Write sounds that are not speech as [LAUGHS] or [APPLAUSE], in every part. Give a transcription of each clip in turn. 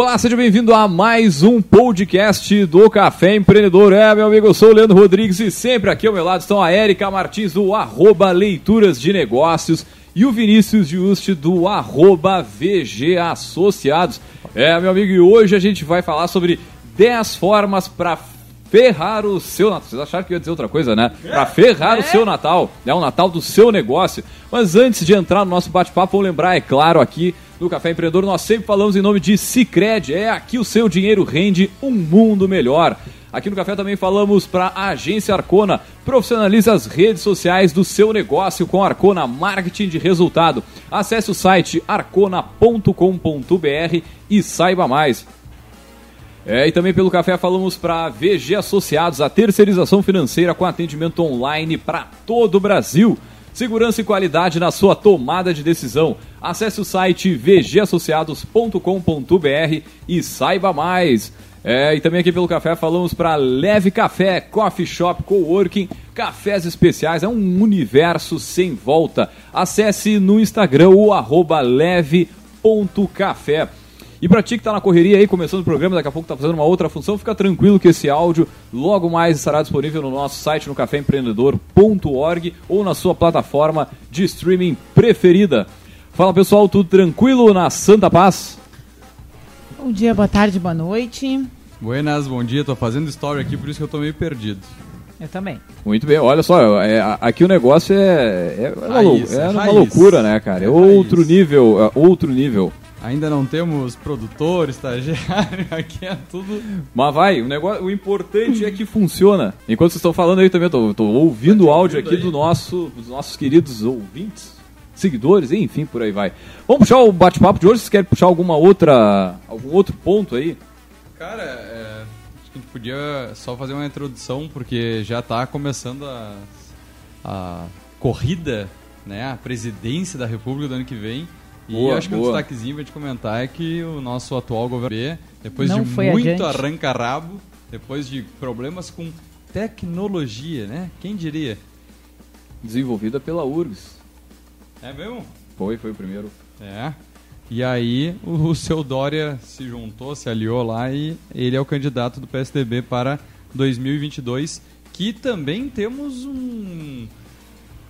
Olá, seja bem-vindo a mais um podcast do Café Empreendedor. É, meu amigo, eu sou o Leandro Rodrigues e sempre aqui ao meu lado estão a Érica Martins do arroba Leituras de Negócios e o Vinícius Juste do arroba VG Associados. É, meu amigo, e hoje a gente vai falar sobre 10 formas para ferrar o seu Natal. Vocês acharam que eu ia dizer outra coisa, né? Para ferrar o seu Natal, né? O Natal do seu negócio. Mas antes de entrar no nosso bate-papo, vou lembrar, é claro, aqui no Café Empreendedor, nós sempre falamos em nome de Cicred. É aqui o seu dinheiro rende um mundo melhor. Aqui no Café também falamos para a Agência Arcona. Profissionalize as redes sociais do seu negócio com Arcona Marketing de Resultado. Acesse o site arcona.com.br e saiba mais. É, e também pelo café falamos para VG Associados, a terceirização financeira com atendimento online para todo o Brasil. Segurança e qualidade na sua tomada de decisão. Acesse o site vgassociados.com.br e saiba mais. É, e também aqui pelo café falamos para Leve Café, Coffee Shop, Coworking, cafés especiais, é um universo sem volta. Acesse no Instagram o arroba leve.café. E pra ti que tá na correria aí, começando o programa, daqui a pouco tá fazendo uma outra função, fica tranquilo que esse áudio logo mais estará disponível no nosso site no caféempreendedor.org ou na sua plataforma de streaming preferida. Fala pessoal, tudo tranquilo na Santa Paz? Bom dia, boa tarde, boa noite. Buenas, bom dia. Tô fazendo story aqui, por isso que eu tô meio perdido. Eu também. Muito bem, olha só, é, aqui o negócio é, é, uma, lou- Raiz, é é uma loucura, né, cara? É É outro raiz. nível, é outro nível. Ainda não temos produtor, estagiário, [LAUGHS] aqui é tudo. Mas vai, o, negócio, o importante é que funciona. Enquanto vocês estão falando aí também, eu tô, tô ouvindo o áudio aqui do nosso, dos nossos queridos ouvintes, seguidores, enfim, por aí vai. Vamos puxar o bate-papo de hoje? Vocês querem puxar alguma outra, algum outro ponto aí? Cara, é, acho que a gente podia só fazer uma introdução, porque já tá começando a, a corrida, né? A presidência da República do ano que vem. E Boa, acho que um destaquezinho pra gente comentar é que o nosso atual governo B, depois Não de foi muito arranca-rabo, depois de problemas com tecnologia, né? Quem diria? Desenvolvida pela URGS. É mesmo? Foi, foi o primeiro. É. E aí o, [LAUGHS] o seu Dória se juntou, se aliou lá e ele é o candidato do PSDB para 2022, que também temos um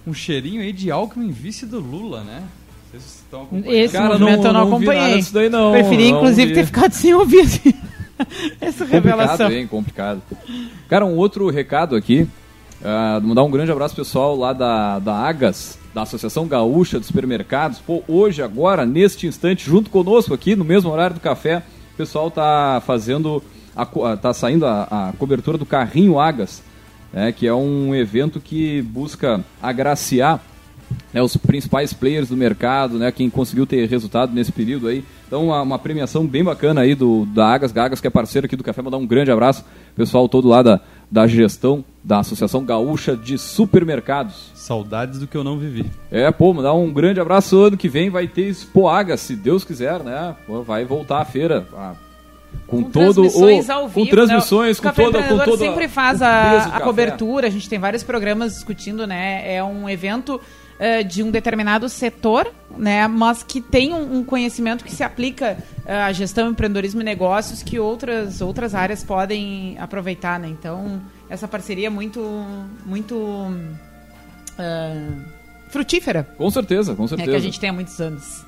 um cheirinho aí de Alckmin vice do Lula, né? Vocês estão acompanhando? Esse Cara, movimento não- eu não, não acompanhei. disso daí, não. Preferi, Não inclusive, vi. ter ficado sem ouvir assim, [LAUGHS] essa revelação. Complicado, hein? Complicado. Cara, um outro recado aqui. ah, mandar um grande abraço pessoal lá da, da Agas, da Associação Gaúcha dos Supermercados. Pô, hoje, agora, neste instante, junto conosco aqui, no mesmo horário do café, o pessoal tá fazendo. A, ah, tá saindo a, a cobertura do Carrinho Agas, né, que é um evento que busca agraciar né, os principais players do mercado, né, quem conseguiu ter resultado nesse período aí. Então, uma, uma premiação bem bacana aí do, da Agas, Gagas, que é parceiro aqui do Café. Mandar um grande abraço, pessoal todo lá da, da gestão da Associação Gaúcha de Supermercados. Saudades do que eu não vivi. É, pô, mandar um grande abraço. Ano que vem vai ter Expo Agas, se Deus quiser, né? Pô, vai voltar a feira. ah, com, Com todo transmissões o, ao com vivo, transmissões, né? O com Café toda, com toda sempre faz o a, a cobertura, a gente tem vários programas discutindo, né? É um evento eh, de um determinado setor, né? Mas que tem um, um conhecimento que se aplica eh, à gestão, empreendedorismo e negócios que outras, outras áreas podem aproveitar, né? Então, essa parceria é muito, muito eh, frutífera, Com certeza, com é certeza. que a gente tem há muitos anos.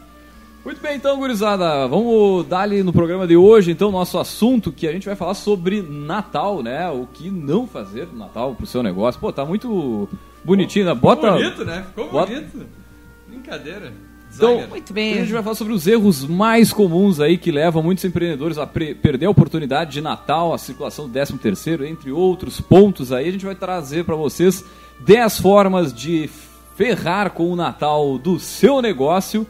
Muito bem, então, gurizada, vamos dar ali no programa de hoje, então, nosso assunto, que a gente vai falar sobre Natal, né? O que não fazer no Natal pro seu negócio. Pô, tá muito bonitinho, né? Bota... Ficou bonito, né? Ficou bota- bonito. Brincadeira. Então. Muito A bem. gente vai falar sobre os erros mais comuns aí que levam muitos empreendedores a perder a oportunidade de Natal, a circulação do 13 terceiro, entre outros pontos aí. A gente vai trazer para vocês 10 formas de ferrar com o Natal do seu negócio.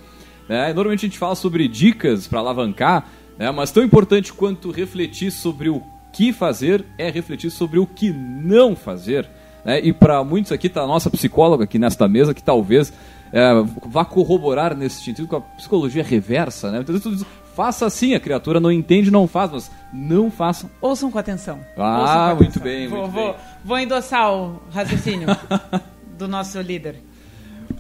Né? Normalmente a gente fala sobre dicas para alavancar, né? mas tão importante quanto refletir sobre o que fazer é refletir sobre o que não fazer. Né? E para muitos aqui está a nossa psicóloga aqui nesta mesa, que talvez é, vá corroborar nesse sentido com a psicologia reversa. Né? Então, tu diz, faça assim, a criatura não entende, não faz, mas não façam. Ouçam com atenção. Ah, com muito atenção. bem, Vou, muito vou, bem. vou endossar o raciocínio [LAUGHS] do nosso líder.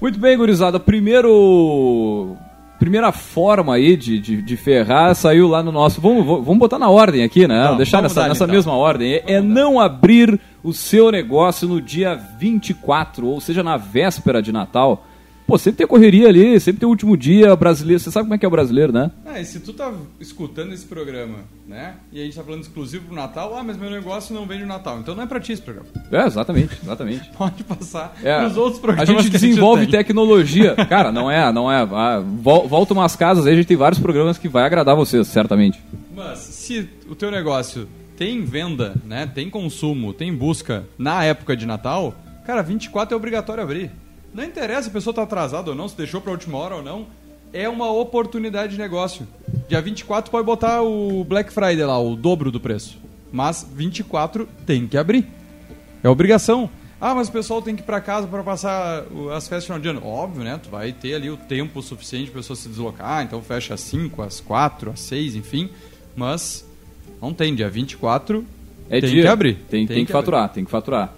Muito bem, gurizada. Primeiro, primeira forma aí de, de, de ferrar saiu lá no nosso. Vamos, vamos botar na ordem aqui, né? Deixar nessa, nessa então. mesma ordem. É, é não abrir o seu negócio no dia 24, ou seja, na véspera de Natal. Pô, sempre tem correria ali, sempre tem o último dia brasileiro. Você sabe como é que é o brasileiro, né? Ah, e se tu tá escutando esse programa, né? E a gente tá falando exclusivo pro Natal, ah, mas meu negócio não vende no Natal. Então não é pra ti esse programa. É, exatamente, exatamente. [LAUGHS] Pode passar É, pros outros a programas gente que desenvolve tem. tecnologia. [LAUGHS] Cara, não é, não é. Ah, vol- volta umas casas aí, a gente tem vários programas que vai agradar vocês, certamente. Mas se o teu negócio tem venda, né? Tem consumo, tem busca na época de Natal, cara, 24 é obrigatório abrir. Não interessa se a pessoa tá atrasada ou não, se deixou pra última hora ou não. É uma oportunidade de negócio. Dia 24 pode botar o Black Friday lá, o dobro do preço. Mas 24 tem que abrir. É obrigação. Ah, mas o pessoal tem que ir pra casa para passar as festas de final de ano. Óbvio, né? Tu vai ter ali o tempo suficiente para pessoa se deslocar, então fecha às 5, às 4, às 6, enfim. Mas não tem, dia 24 É tem dia. que abrir. Tem, tem, que, abrir. faturar, tem que faturar.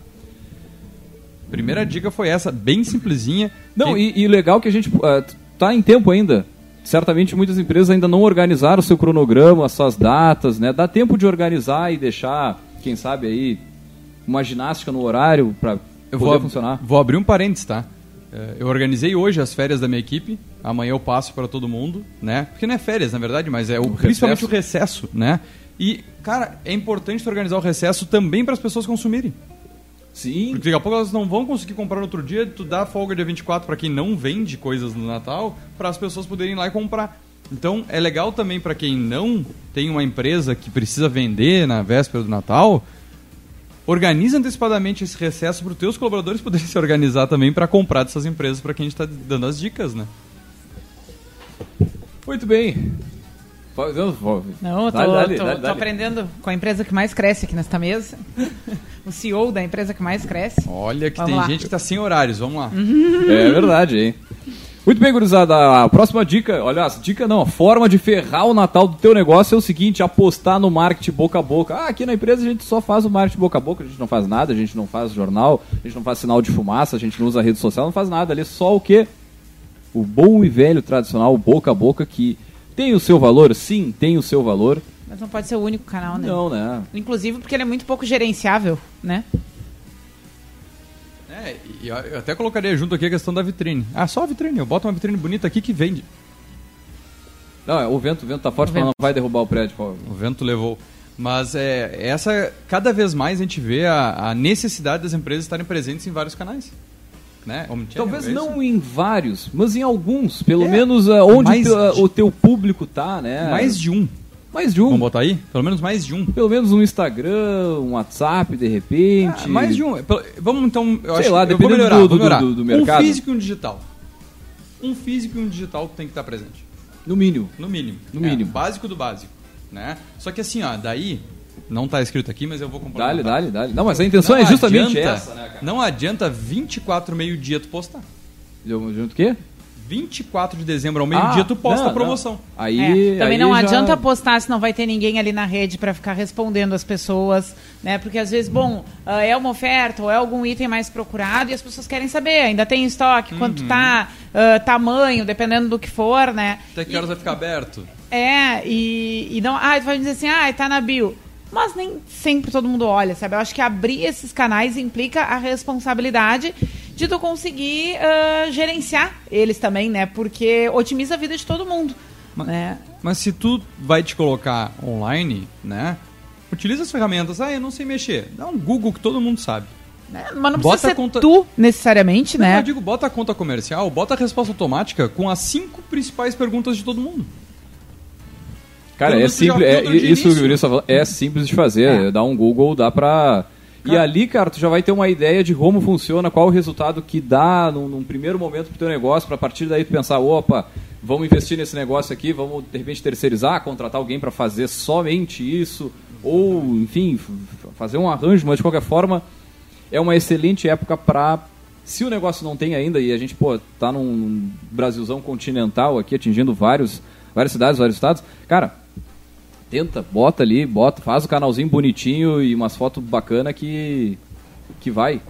Primeira dica foi essa, bem simplesinha. Não, e, e legal que a gente ah, tá em tempo ainda. Certamente muitas empresas ainda não organizaram o seu cronograma, as suas datas, né? Dá tempo de organizar e deixar, quem sabe aí, uma ginástica no horário para poder vou, funcionar. vou abrir um parênteses, tá? É, Eu organizei hoje as férias da minha equipe. Amanhã eu passo para todo mundo, né? Porque não é férias, na verdade, mas é o, principalmente recesso. o recesso, né? E, cara, é importante organizar o recesso também para as pessoas consumirem. Sim. Porque daqui a pouco elas não vão conseguir comprar no outro dia, tu dá folga dia 24 para quem não vende coisas no Natal, para as pessoas poderem ir lá e comprar. Então é legal também para quem não tem uma empresa que precisa vender na véspera do Natal, organiza antecipadamente esse recesso para os teus colaboradores poderem [LAUGHS] se organizar também para comprar dessas empresas para quem a gente está dando as dicas, né? Muito bem. Fa- Não, Não, eu tô, Dale, dale, tô- dale, tô aprendendo com a empresa que mais cresce aqui nesta mesa. [LAUGHS] o CEO da empresa que mais cresce. Olha que Vamos tem lá. gente que está sem horários, vamos lá. [LAUGHS] É verdade, hein? Muito bem, gurizada. A próxima dica, olha, dica não, a forma de ferrar o Natal do teu negócio é o seguinte, apostar no marketing boca a boca. Ah, aqui na empresa a gente só faz o marketing boca a boca, a gente não faz nada, a gente não faz jornal, a gente não faz sinal de fumaça, a gente não usa rede social, não faz nada ali, só o quê? O bom e velho tradicional boca a boca que tem o seu valor, sim, tem o seu valor. Mas não pode ser o único canal, né? Não, né? Inclusive porque ele é muito pouco gerenciável, né? É, e eu até colocaria junto aqui a questão da vitrine. Ah, só a vitrine, eu boto uma vitrine bonita aqui que vende. Não, é, o vento, o vento tá forte, mas não vai derrubar o prédio. pô. O vento levou. Mas é, essa, cada vez mais a gente vê a, a necessidade das empresas estarem presentes em vários canais. Né? Talvez é não em vários, mas em alguns. Pelo É, menos ah, onde de- o teu público tá, né? Mais de um. mais de um. Vamos botar aí? Pelo menos mais de um. Pelo menos um Instagram, um WhatsApp, de repente. Ah, mais de um. Vamos então. Eu Sei acho lá, dependendo melhorar, do- do- do- do mercado. Um físico e um digital. Um físico e um digital tem que estar presente. No mínimo. No mínimo. No É, mínimo. básico do básico. Né? Só que assim, ó, daí. Não tá escrito aqui, mas eu vou complementar. Dale, dale, dale. Não, mas a intenção Não é justamente adianta- essa, né, cara? Não adianta 24 meio-dia tu postar. Junto o quê? 24 de dezembro ao meio-dia Ah, tu posta não, a promoção. não. Aí, É, também aí não já- adianta postar se não vai ter ninguém ali na rede para ficar respondendo as pessoas, né? Porque às vezes, bom, ah, é uma oferta ou é algum item mais procurado e as pessoas querem saber, ainda tem estoque, quanto tá, ah, tamanho, dependendo do que for, né? Até que E- horas vai ficar aberto? É, e, e não. Ah, tu vai dizer assim, ah, tá na bio. Mas nem sempre todo mundo olha, sabe? Eu acho que abrir esses canais implica a responsabilidade de tu conseguir ah, gerenciar eles também, né? Porque otimiza a vida de todo mundo. Mas- né? Mas se tu vai te colocar online, né? Utiliza as ferramentas. Ah, eu não sei mexer. Dá um Google que todo mundo sabe. Né? Mas não Bota precisa conta- tu, necessariamente, Não, né? eu digo, bota a conta comercial, bota a resposta automática com as cinco principais perguntas de todo mundo. Cara, é simples. É, isso que o tá falando, é simples de fazer. É. Dá um Google, dá pra. E ali, cara, tu já vai ter uma ideia de como funciona, qual o resultado que dá num, num primeiro momento pro teu negócio, pra partir daí tu pensar, opa, vamos investir nesse negócio aqui, vamos de repente terceirizar, contratar alguém pra fazer somente isso, ou, enfim, fazer um arranjo, mas de qualquer forma, é uma excelente época pra. Se o negócio não tem ainda, e a gente, pô, tá num Brasilzão continental aqui, atingindo vários, várias cidades, vários estados, cara, tenta, bota ali, bota, faz o canalzinho bonitinho e umas fotos bacana que que vai.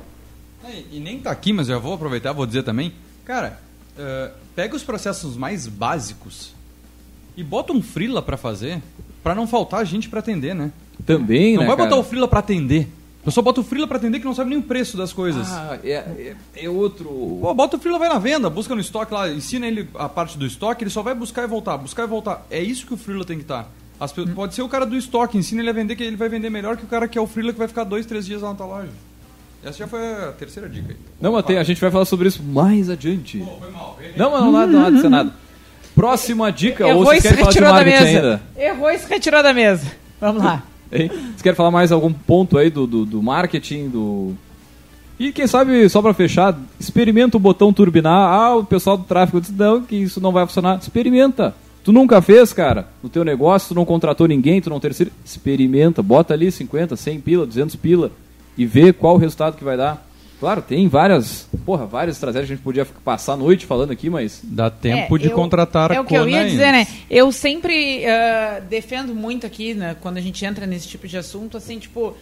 É, E nem tá aqui, mas eu vou aproveitar vou dizer também. Cara, eh, pega os processos mais básicos e bota um freela pra fazer, pra não faltar gente pra atender, né? Também, não né, vai cara? botar o freela pra atender. A pessoa bota o freela pra atender que não sabe nem o preço das coisas. Ah, é, é, é outro... Pô, bota o freela, vai na venda, busca no estoque lá, ensina ele a parte do estoque, ele só vai buscar e voltar, buscar e voltar. É isso que o freela tem que estar. As Pode ser o cara do estoque, ensina ele a vender, que ele vai vender melhor que o cara que é o freela que vai ficar dois, três dias lá na tua loja. Essa já foi a terceira dica aí. Não, mas tem- a gente vai falar sobre isso mais adiante. Pô, foi mal. Ele- Não, mas não nada, nada, disso é nada. Próxima dica, ou Errou vocês e se querem falar de retirou da marketing mesa. ainda? Errou e se retirou da mesa. Vamos lá. [LAUGHS] Hein? Vocês querem falar mais algum ponto aí do, do, do marketing, do... E quem sabe, só pra fechar, experimenta o botão turbinar. Ah, o pessoal do tráfego diz, não, que isso não vai funcionar. Experimenta. Tu nunca fez, cara, no teu negócio, tu não contratou ninguém, tu não terceiro. Experimenta, bota ali 50, 100 pila, 200 pila e vê qual o resultado que vai dar. Claro, tem várias, porra, várias estratégias que a gente podia passar a noite falando aqui, mas Dá tempo É, de eu- contratar a É o que eu ia dizer, né? Eu sempre ah, defendo muito aqui, né, quando a gente entra nesse tipo de assunto, assim, tipo,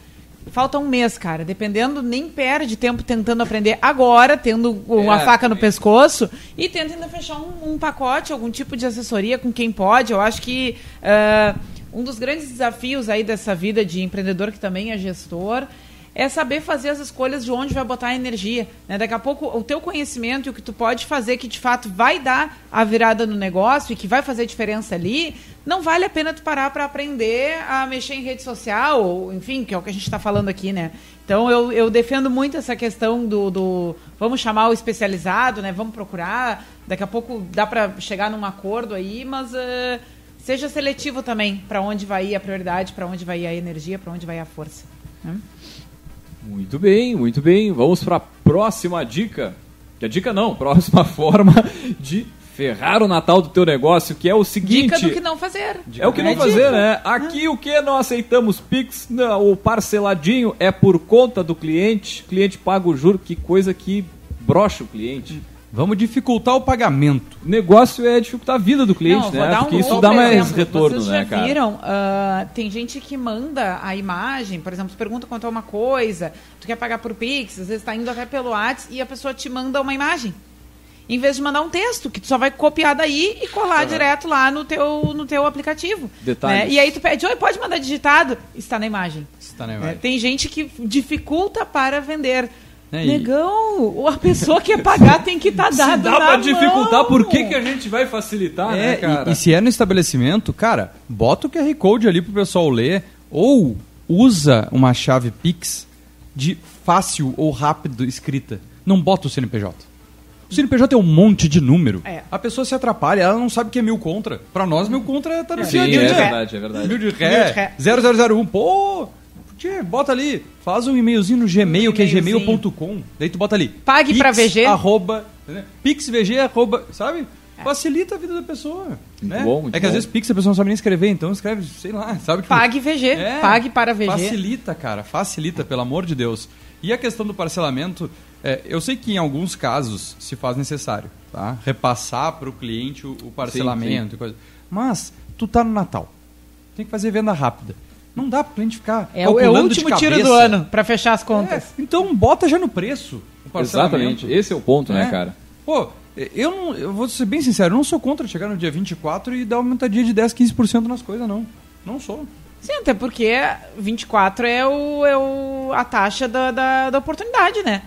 falta um mês, cara. Dependendo, nem perde tempo tentando aprender agora, tendo uma É, faca no pescoço, e tenta ainda fechar um, um pacote, algum tipo de assessoria com quem pode. Eu acho que ah, um dos grandes desafios aí dessa vida de empreendedor que também é gestor é saber fazer as escolhas de onde vai botar a energia. Né? Daqui a pouco, o teu conhecimento e o que tu pode fazer que de fato vai dar a virada no negócio e que vai fazer diferença ali, não vale a pena tu parar para aprender a mexer em rede social, ou, enfim, que é o que a gente está falando aqui, né? Então eu, eu defendo muito essa questão do, do vamos chamar o especializado, né? Vamos procurar. Daqui a pouco dá para chegar num acordo aí, mas eh, seja seletivo também para onde vai a prioridade, para onde vai a energia, para onde vai a força. né? Muito bem, muito bem. Vamos para a próxima dica. Que a dica não, [LAUGHS] próxima forma de ferrar o Natal do teu negócio, que é o seguinte. Dica do que não fazer. É o que não É fazer, dica. né? Aqui o que não aceitamos Pix, não, o parceladinho é por conta do cliente, cliente paga o juro, que coisa que brocha o cliente. Vamos dificultar o pagamento. O negócio é dificultar a vida do cliente, Não, né? dar um Porque isso dá mais exemplo. retorno, Vocês né, já cara? viram? ah, tem gente que manda a imagem, por exemplo, tu pergunta quanto é uma coisa, tu quer pagar por Pix, às vezes tá indo até pelo WhatsApp e a pessoa te manda uma imagem. Em vez de mandar um texto, que tu só vai copiar daí e colar direto lá no teu, no teu aplicativo. Detalhes. né? E aí tu pede, oi, pode mandar digitado? Está na imagem. Está na É, imagem. tem gente que dificulta para vender. É, e- Negão, a pessoa que quer pagar tem que estar Se dado dá na pra dificultar, mão. por que, que a gente vai facilitar, né, É, cara? e, e se é no estabelecimento, cara, bota o QR Code ali pro pessoal ler ou usa uma chave Pix de fácil ou rápido escrita. Não bota o CNPJ. O CNPJ tem um monte de número. É. A pessoa se atrapalha, ela não sabe o que é mil contra. Pra nós, mil contra tá no Sim, dia a é dia. verdade, é verdade. Mil de Mil de ré, ré. 0001. Pô, tchê, bota ali. Faz um e-mailzinho no Gmail, Um que é gmail.com. Daí tu bota ali. Pague pra VG. Arroba, né? PixVG, arroba, sabe? Facilita a vida da pessoa. né? bom, é que às bom. vezes Pix a pessoa não sabe nem escrever, então escreve, sei lá, sabe? Tipo, Pague VG, [LAUGHS] é, pague para VG. Facilita, cara, facilita, pelo amor de Deus. E a questão do parcelamento, é, eu sei que em alguns casos se faz necessário, tá? Repassar para o cliente o, o parcelamento e coisa. Mas tu tá no Natal, tem que fazer venda rápida. Não dá pro cliente ficar É, o- é o calculando de último tiro do ano para fechar as contas. É, então bota já no preço. Exatamente, esse é o ponto, né, É. cara? Pô, eu não, eu vou ser bem sincero, eu não sou contra chegar no dia 24 e dar uma aumentadinha de 10, 15% nas coisas, não. Não sou. Sim, até porque 24 é, o, é o, a taxa da, da, da oportunidade, né?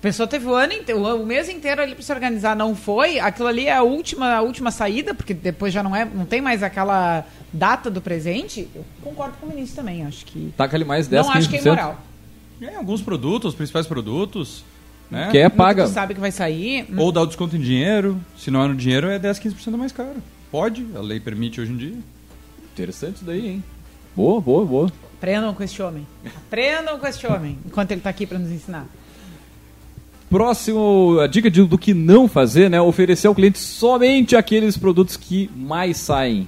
A pessoa teve o ano inteiro, o mês inteiro ali para se organizar, não foi. Aquilo ali é a última, a última saída, porque depois já não é, não tem mais aquela data do presente. Eu concordo com o ministro também, acho que Taca ali mais 10, não 15%. acho que é imoral. É, alguns produtos, os principais produtos, né? Que é que paga. Tu sabe que vai sair. hum, Ou dá o desconto em dinheiro, se não é no dinheiro é 10, 15% mais caro. Pode, a lei permite hoje em dia. Interessante isso daí, hein? Boa, boa, boa. Aprendam com este homem. Aprendam com este homem, enquanto ele tá aqui para nos ensinar. Próximo, a dica de- do que não fazer, né? Oferecer ao cliente somente aqueles produtos que mais saem.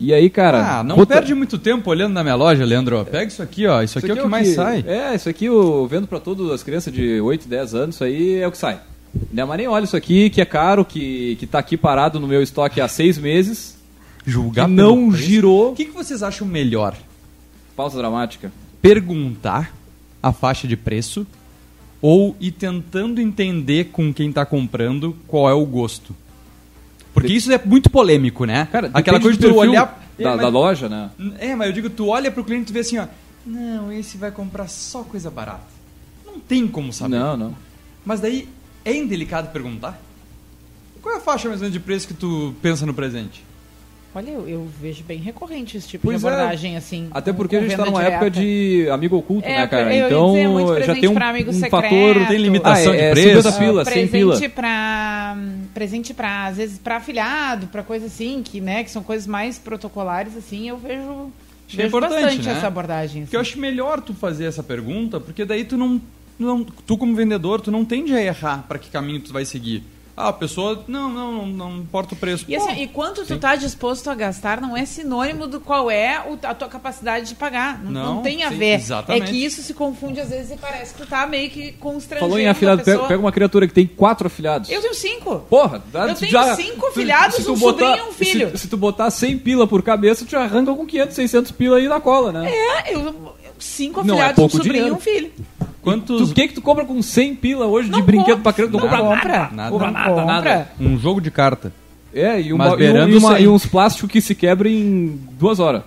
E aí, cara. ah, não bota- perde muito tempo olhando na minha loja, Leandro. Pega isso aqui, ó. Isso aqui é o que mais sai. É, isso aqui eu vendo pra todas as crianças de 8, 10 anos, isso aí é o que sai. Né, mas nem olha isso aqui, que é caro, que, que tá aqui parado no meu estoque há seis meses, Julgar que não girou. O que, que vocês acham melhor? Pausa dramática. Perguntar a faixa de preço ou ir tentando entender com quem está comprando qual é o gosto? Porque isso é muito polêmico, né? Cara, Aquela coisa de tu olhar da, É, mas- da loja, né? É, mas eu digo, tu olha pro cliente e tu vê assim, ó. Não, esse vai comprar só coisa barata. Não tem como saber. Não, não. Mas daí é indelicado perguntar. Qual é a faixa mais ou menos de preço que tu pensa no presente? Olha, eu, eu vejo bem recorrente esse tipo Pois de é. abordagem, assim. Até porque a gente tá venda numa época direta. de amigo oculto, É, né, cara? eu ia Então dizer, muito já tem um, um secreto. fator. Tem limitação Ah, de é, é preço? 50 pila, 100 pila. presente pra presente para às vezes para afiliado, pra coisa assim, que né, que são coisas mais protocolares assim, eu vejo, que é vejo importante, bastante né? essa abordagem. Porque eu assim. acho melhor tu fazer essa pergunta, porque daí tu não, não tu como vendedor, tu não tende a errar para que caminho tu vai seguir. Ah, a pessoa, não, não, não, não importa o preço. E, Pô, assim, e quanto tu tá disposto a gastar não é sinônimo do qual é o- a tua capacidade de pagar. Não, não Não, tem a sim, ver. exatamente. É que isso se confunde às vezes e parece que tu tá meio que constrangendo Falou em a afiliado, pega, pessoa. pega uma criatura que tem quatro afiliados. Eu tenho cinco. Porra, dá- Eu tu tenho já- cinco se tu um botar- sobrinho e um filho. Se, se tu botar 100 pila por cabeça, tu já arranca com 500, 600 pila aí na cola, né? É, eu, eu- cinco Não, é afiliados, pouco um sobrinho dinheiro. e um filho. quantos o que que tu compra com 100 pila hoje Não de brinquedo compra. pra criança? Não Não compra compra. nada. Nada. Compra nada, compra. nada. um jogo de carta, É, e, uma, e, um- beirando e uma- 100. e uns plásticos que se quebram em duas horas.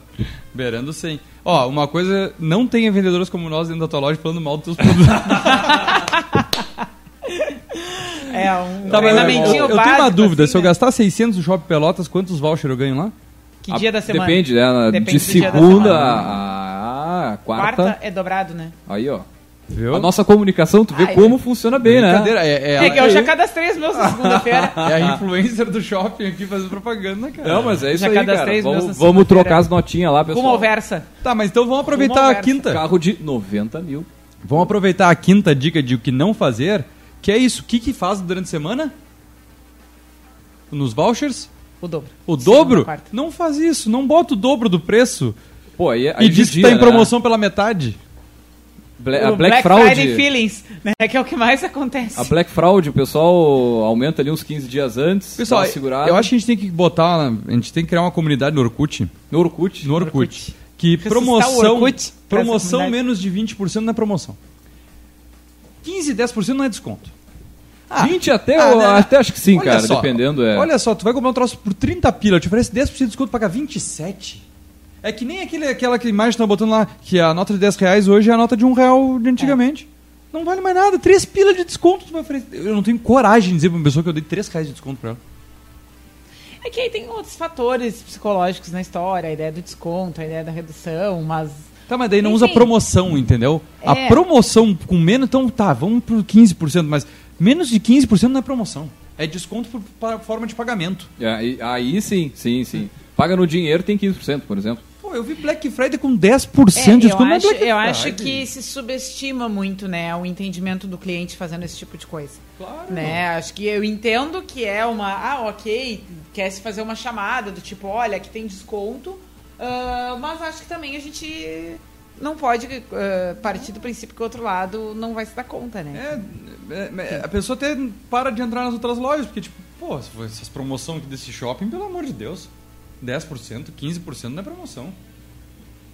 beirando 100. Ó, uma coisa, não tenha vendedores como nós dentro da tua loja falando mal dos teus produtos. [LAUGHS] É, um Tá, mas eu, treinamentinho eu tenho uma dúvida, assim, se eu né? gastar 600 no Shopping Pelotas, quantos voucher eu ganho lá? Que dia da semana? Depende, né? Depende de segunda a, a quarta. Quarta é dobrado, né? Aí, ó. Viu? A nossa comunicação, tu vê Ai, como funciona bem, né? Brincadeira, é, é, É, que eu já cadastrei os meus na segunda-feira. [LAUGHS] é a influencer do shopping aqui fazendo propaganda, cara. Não, mas é isso Já aí, cara. Vamos, vamos trocar as notinhas lá, pessoal. Rumo ao Versa. Tá, mas então vamos aproveitar a quinta. Carro de 90 mil. Vamos aproveitar a quinta dica de o que não fazer, que é isso. O que, que faz durante a semana? Nos vouchers? O dobro. O dobro? Não faz isso, não bota o dobro do preço Pô, aí, aí e diz que judia, tá em né? promoção pela metade. Bla- a Black, Friday Fraud. Feelings, né? [LAUGHS] Que é o que mais acontece. A Black Fraud, o pessoal aumenta ali uns 15 dias antes. Pessoal, segurada. eu acho que a gente tem que botar, a gente tem que criar uma comunidade no Orkut, No Orkut. no Orkut, Orkut. que Ressuscitar promoção, Orkut promoção menos de 20% não é promoção. 15, 10% não é desconto. 20 até, Ah, eu, né? até acho que sim, Olha cara. só, dependendo, é. Olha só, tu vai comprar um troço por 30 pila, eu te oferece 10% de desconto, paga 27. É que nem aquele, aquela que imagem que tá botando lá, que a nota de 10 reais hoje é a nota de 1 real de antigamente. Não vale mais nada, 3 pila de desconto tu vai oferecer. Eu não tenho coragem de dizer pra uma pessoa que eu dei 3 reais de desconto pra ela. É que aí tem outros fatores psicológicos na história, a ideia do desconto, a ideia da redução, mas. Tá, mas daí não Enfim. usa promoção, entendeu? A É. promoção com menos, então tá, vamos pro 15%, mas menos de 15% não é promoção. É desconto por, forma de pagamento. É, aí, aí sim, sim, sim. Paga no dinheiro, tem 15%, por exemplo. Pô, eu vi Black Friday com 10% É, de eu desconto. é acho, eu acho que se subestima muito, né, o entendimento do cliente fazendo esse tipo de coisa. Claro. Né? Acho que eu entendo que é uma. Ah, ok, quer se fazer uma chamada do tipo, olha, aqui tem desconto, ah, mas acho que também a gente não pode ah, partir do princípio que o outro lado não vai se dar conta, né? É, é, é, a pessoa até para de entrar nas outras lojas, porque, tipo, pô, essas promoções aqui desse shopping, pelo amor de Deus, 10%, 15% não é promoção.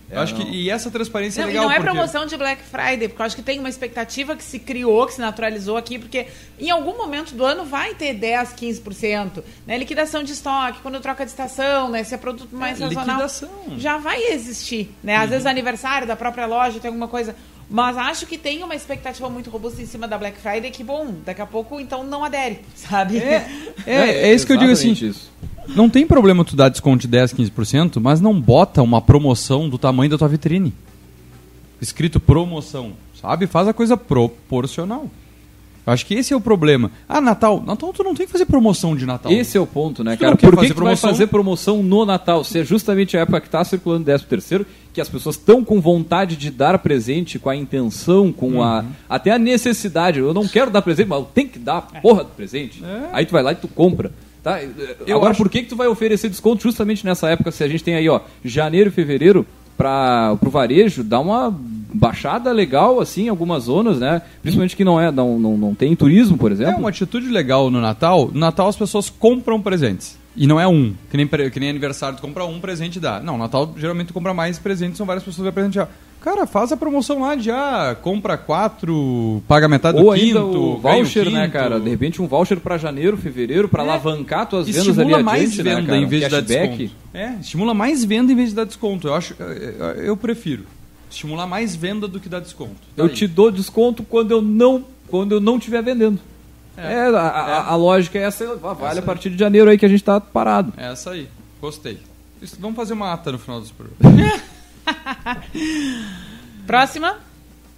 É, eu acho não. que, e essa transparência Não, é e legal, não é porque... promoção de Black Friday, porque eu acho que tem uma expectativa que se criou, que se naturalizou aqui, porque em algum momento do ano vai ter 10, 15%. Né? Liquidação de estoque, quando troca de estação, né? se é produto mais É, sazonal. liquidação. Já vai existir. Né? Às Uhum. vezes aniversário da própria loja, tem alguma coisa. Mas acho que tem uma expectativa muito robusta em cima da Black Friday que, bom, daqui a pouco então não adere, [LAUGHS] sabe? É, é, é isso que eu digo assim, isso. Não tem problema tu dar desconto de 10, 15%, mas não bota uma promoção do tamanho da tua vitrine. Escrito promoção, sabe? Faz a coisa proporcional. Eu acho que esse é o problema. Ah, Natal. Natal tu não tem que fazer promoção de Natal. Esse é o ponto, né, cara? Por que, fazer que vai promoção- fazer promoção no Natal? Se é justamente a época que está circulando 13 terceiro, que as pessoas estão com vontade de dar presente, com a intenção, com a Uhum. até a necessidade. Eu não quero dar presente, mas eu tenho que dar a porra do presente. É. Aí tu vai lá e tu compra. Tá? Eu Agora, acho- por que, que tu vai oferecer desconto justamente nessa época, se a gente tem aí, ó, janeiro e fevereiro, para o varejo, dá uma baixada legal, assim, em algumas zonas, né? Principalmente que não, é, não, não, não tem turismo, por É exemplo. uma atitude legal no Natal. No Natal as pessoas compram presentes. E não é um. Que nem, que nem aniversário, tu compra um presente e dá. Não, no Natal geralmente tu compra mais presentes, são várias pessoas que vai presentear. Cara, faz a promoção lá de ah, compra quatro, paga metade Ou do ainda quinto, o voucher, né, quinto. cara? De repente um voucher pra janeiro, fevereiro, pra É. alavancar tuas vendas estimula ali mais adiante, né, venda cara? em vez de dar desconto. É, estimula mais venda em vez de dar desconto. Eu acho, eu, prefiro estimular mais venda do que dar desconto. Tá Eu aí. te dou desconto quando eu não, quando eu não estiver vendendo. É, a, a- a lógica é essa, vale Essa a partir de janeiro aí que a gente tá parado. É essa aí. Gostei. Isso- vamos fazer uma ata no final dos programas. [LAUGHS] [LAUGHS] Próxima.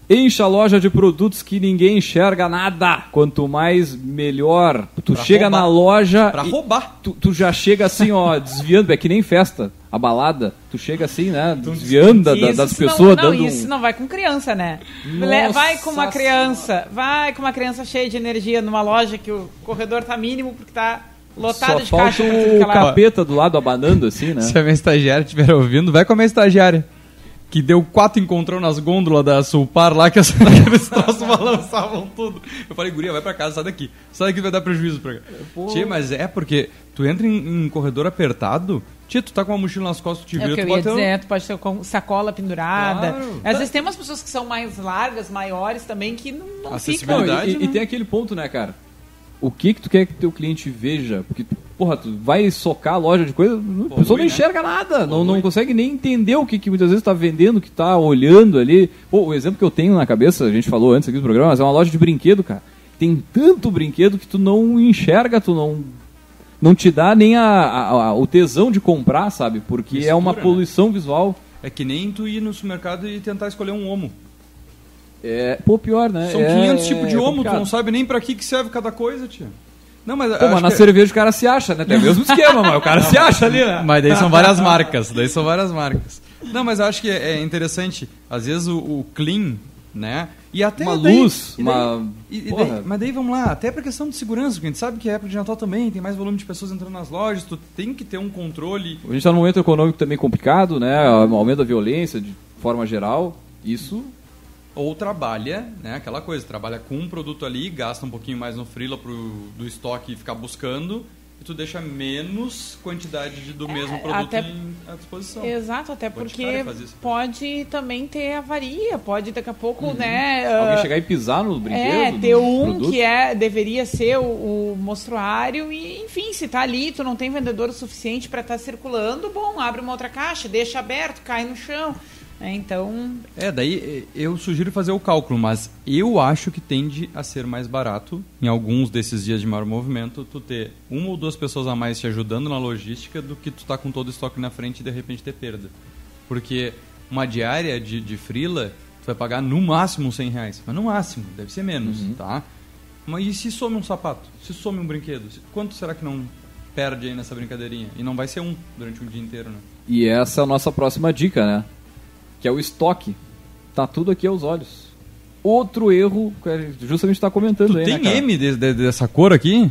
Encha a loja de produtos que ninguém enxerga nada. Quanto mais, melhor. Tu Pra chega roubar. na loja. Pra e roubar. Tu, tu já chega assim, ó, [LAUGHS] desviando. É que nem festa, a balada. Tu chega assim, né? Desviando da- das se não- pessoas, não, dando isso um. não vai com criança, né? Nossa vai com uma Senhora. criança, vai com uma criança cheia de energia numa loja que o corredor tá mínimo porque tá lotado Só de falta caixa. o é capeta do lado abanando, assim, né? [LAUGHS] Se a minha estagiária estiver ouvindo, vai com a minha estagiária. Que deu quatro encontrão nas gôndolas da Sulpar lá, que as aqueles troços balançavam tudo. Eu falei, guria, vai pra casa, sai daqui. Sai daqui vai dar prejuízo pra cá. Tia, mas é porque tu entra em, em corredor apertado, tia, tu tá com uma mochila nas costas, tu te É o que eu tu ia dizer, tu pode ter com sacola pendurada. Claro. Às vezes tem umas pessoas que são mais largas, maiores também, que não, não ficam. Acessibilidade. Não, e, e- e tem aquele ponto, né, cara? O que que tu quer que teu cliente veja? Porque, porra, tu vai socar a loja de coisa, a pessoa não né? enxerga nada, não, não consegue nem entender o que, que muitas vezes tá vendendo, o que tá olhando ali. Pô, o exemplo que eu tenho na cabeça, a gente falou antes aqui do programa, mas é uma loja de brinquedo, cara. Tem tanto brinquedo que tu não enxerga, tu não não te dá nem a, a- a- o tesão de comprar, sabe? Porque é uma Mistura, né? poluição visual. É que nem tu ir no supermercado e tentar escolher um homo. É, pô, pior, né? São É- 500 tipos de é homo, tu não sabe nem pra que, que serve cada coisa, tia. Não, mas, Pô, mas na que- é- cerveja o cara se acha, né? Tem o mesmo [LAUGHS] esquema, mas o cara se acha ali, né? Mas daí são várias [LAUGHS] marcas, daí são várias marcas. Não, mas eu acho que é é interessante, às vezes o, o clean, né? E até Uma daí- luz, e daí- uma- e- e daí- mas daí vamos lá, até pra questão de segurança, porque a gente sabe que é época de Natal também, tem mais volume de pessoas entrando nas lojas, tu tem que ter um controle. A gente está num momento econômico também complicado, né? O aumento da violência de forma geral. Isso Ou trabalha, né? Aquela coisa, trabalha com um produto ali, gasta um pouquinho mais no freela pro, do estoque ficar buscando, e tu deixa menos quantidade de- do mesmo produto até- em, à disposição. Exato, até porque e pode também ter avaria, pode daqui a pouco, né? alguém ah, chegar e pisar no brinquedo. É, ter um produto. que é, deveria ser o, o mostruário e, enfim, se tá ali, tu não tem vendedor o suficiente para estar circulando, bom, abre uma outra caixa, deixa aberto, cai no chão. É, então, É, daí eh, eu sugiro fazer o cálculo, mas eu acho que tende a ser mais barato, em alguns desses dias de maior movimento, tu ter uma ou duas pessoas a mais te ajudando na logística do que tu tá com todo o estoque na frente e de repente ter perda. Porque uma diária de, de frila, tu vai pagar no máximo 100 reais. Mas no máximo, deve ser menos, tá? Mas e se some um sapato? Se some um brinquedo? Quanto será que não perde aí nessa brincadeirinha? E não vai ser um durante um dia inteiro, né? E essa é a nossa próxima dica, né? Que é o estoque. Tá tudo aqui aos olhos. Outro erro que a gente justamente está comentando Tu aí, tem né? M de- de- dessa cor aqui?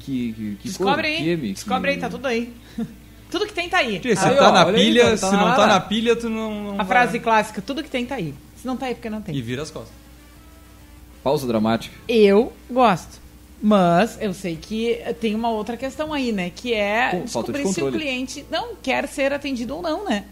Que, que, que descobre cor? aí. Que M? descobre Que- aí, tá tudo aí. [LAUGHS] tudo que tem tá aí. Se Aí, tá ó, na aí, pilha, cara, tá se não tá na pilha, tu não. não A vai. frase clássica, tudo que tem tá aí. Se não tá aí, porque não tem. E vira as costas. Pausa dramática. Eu gosto. Mas eu sei que tem uma outra questão aí, né? Que é Pô, falta de descobrir se o cliente não quer ser atendido ou não, né?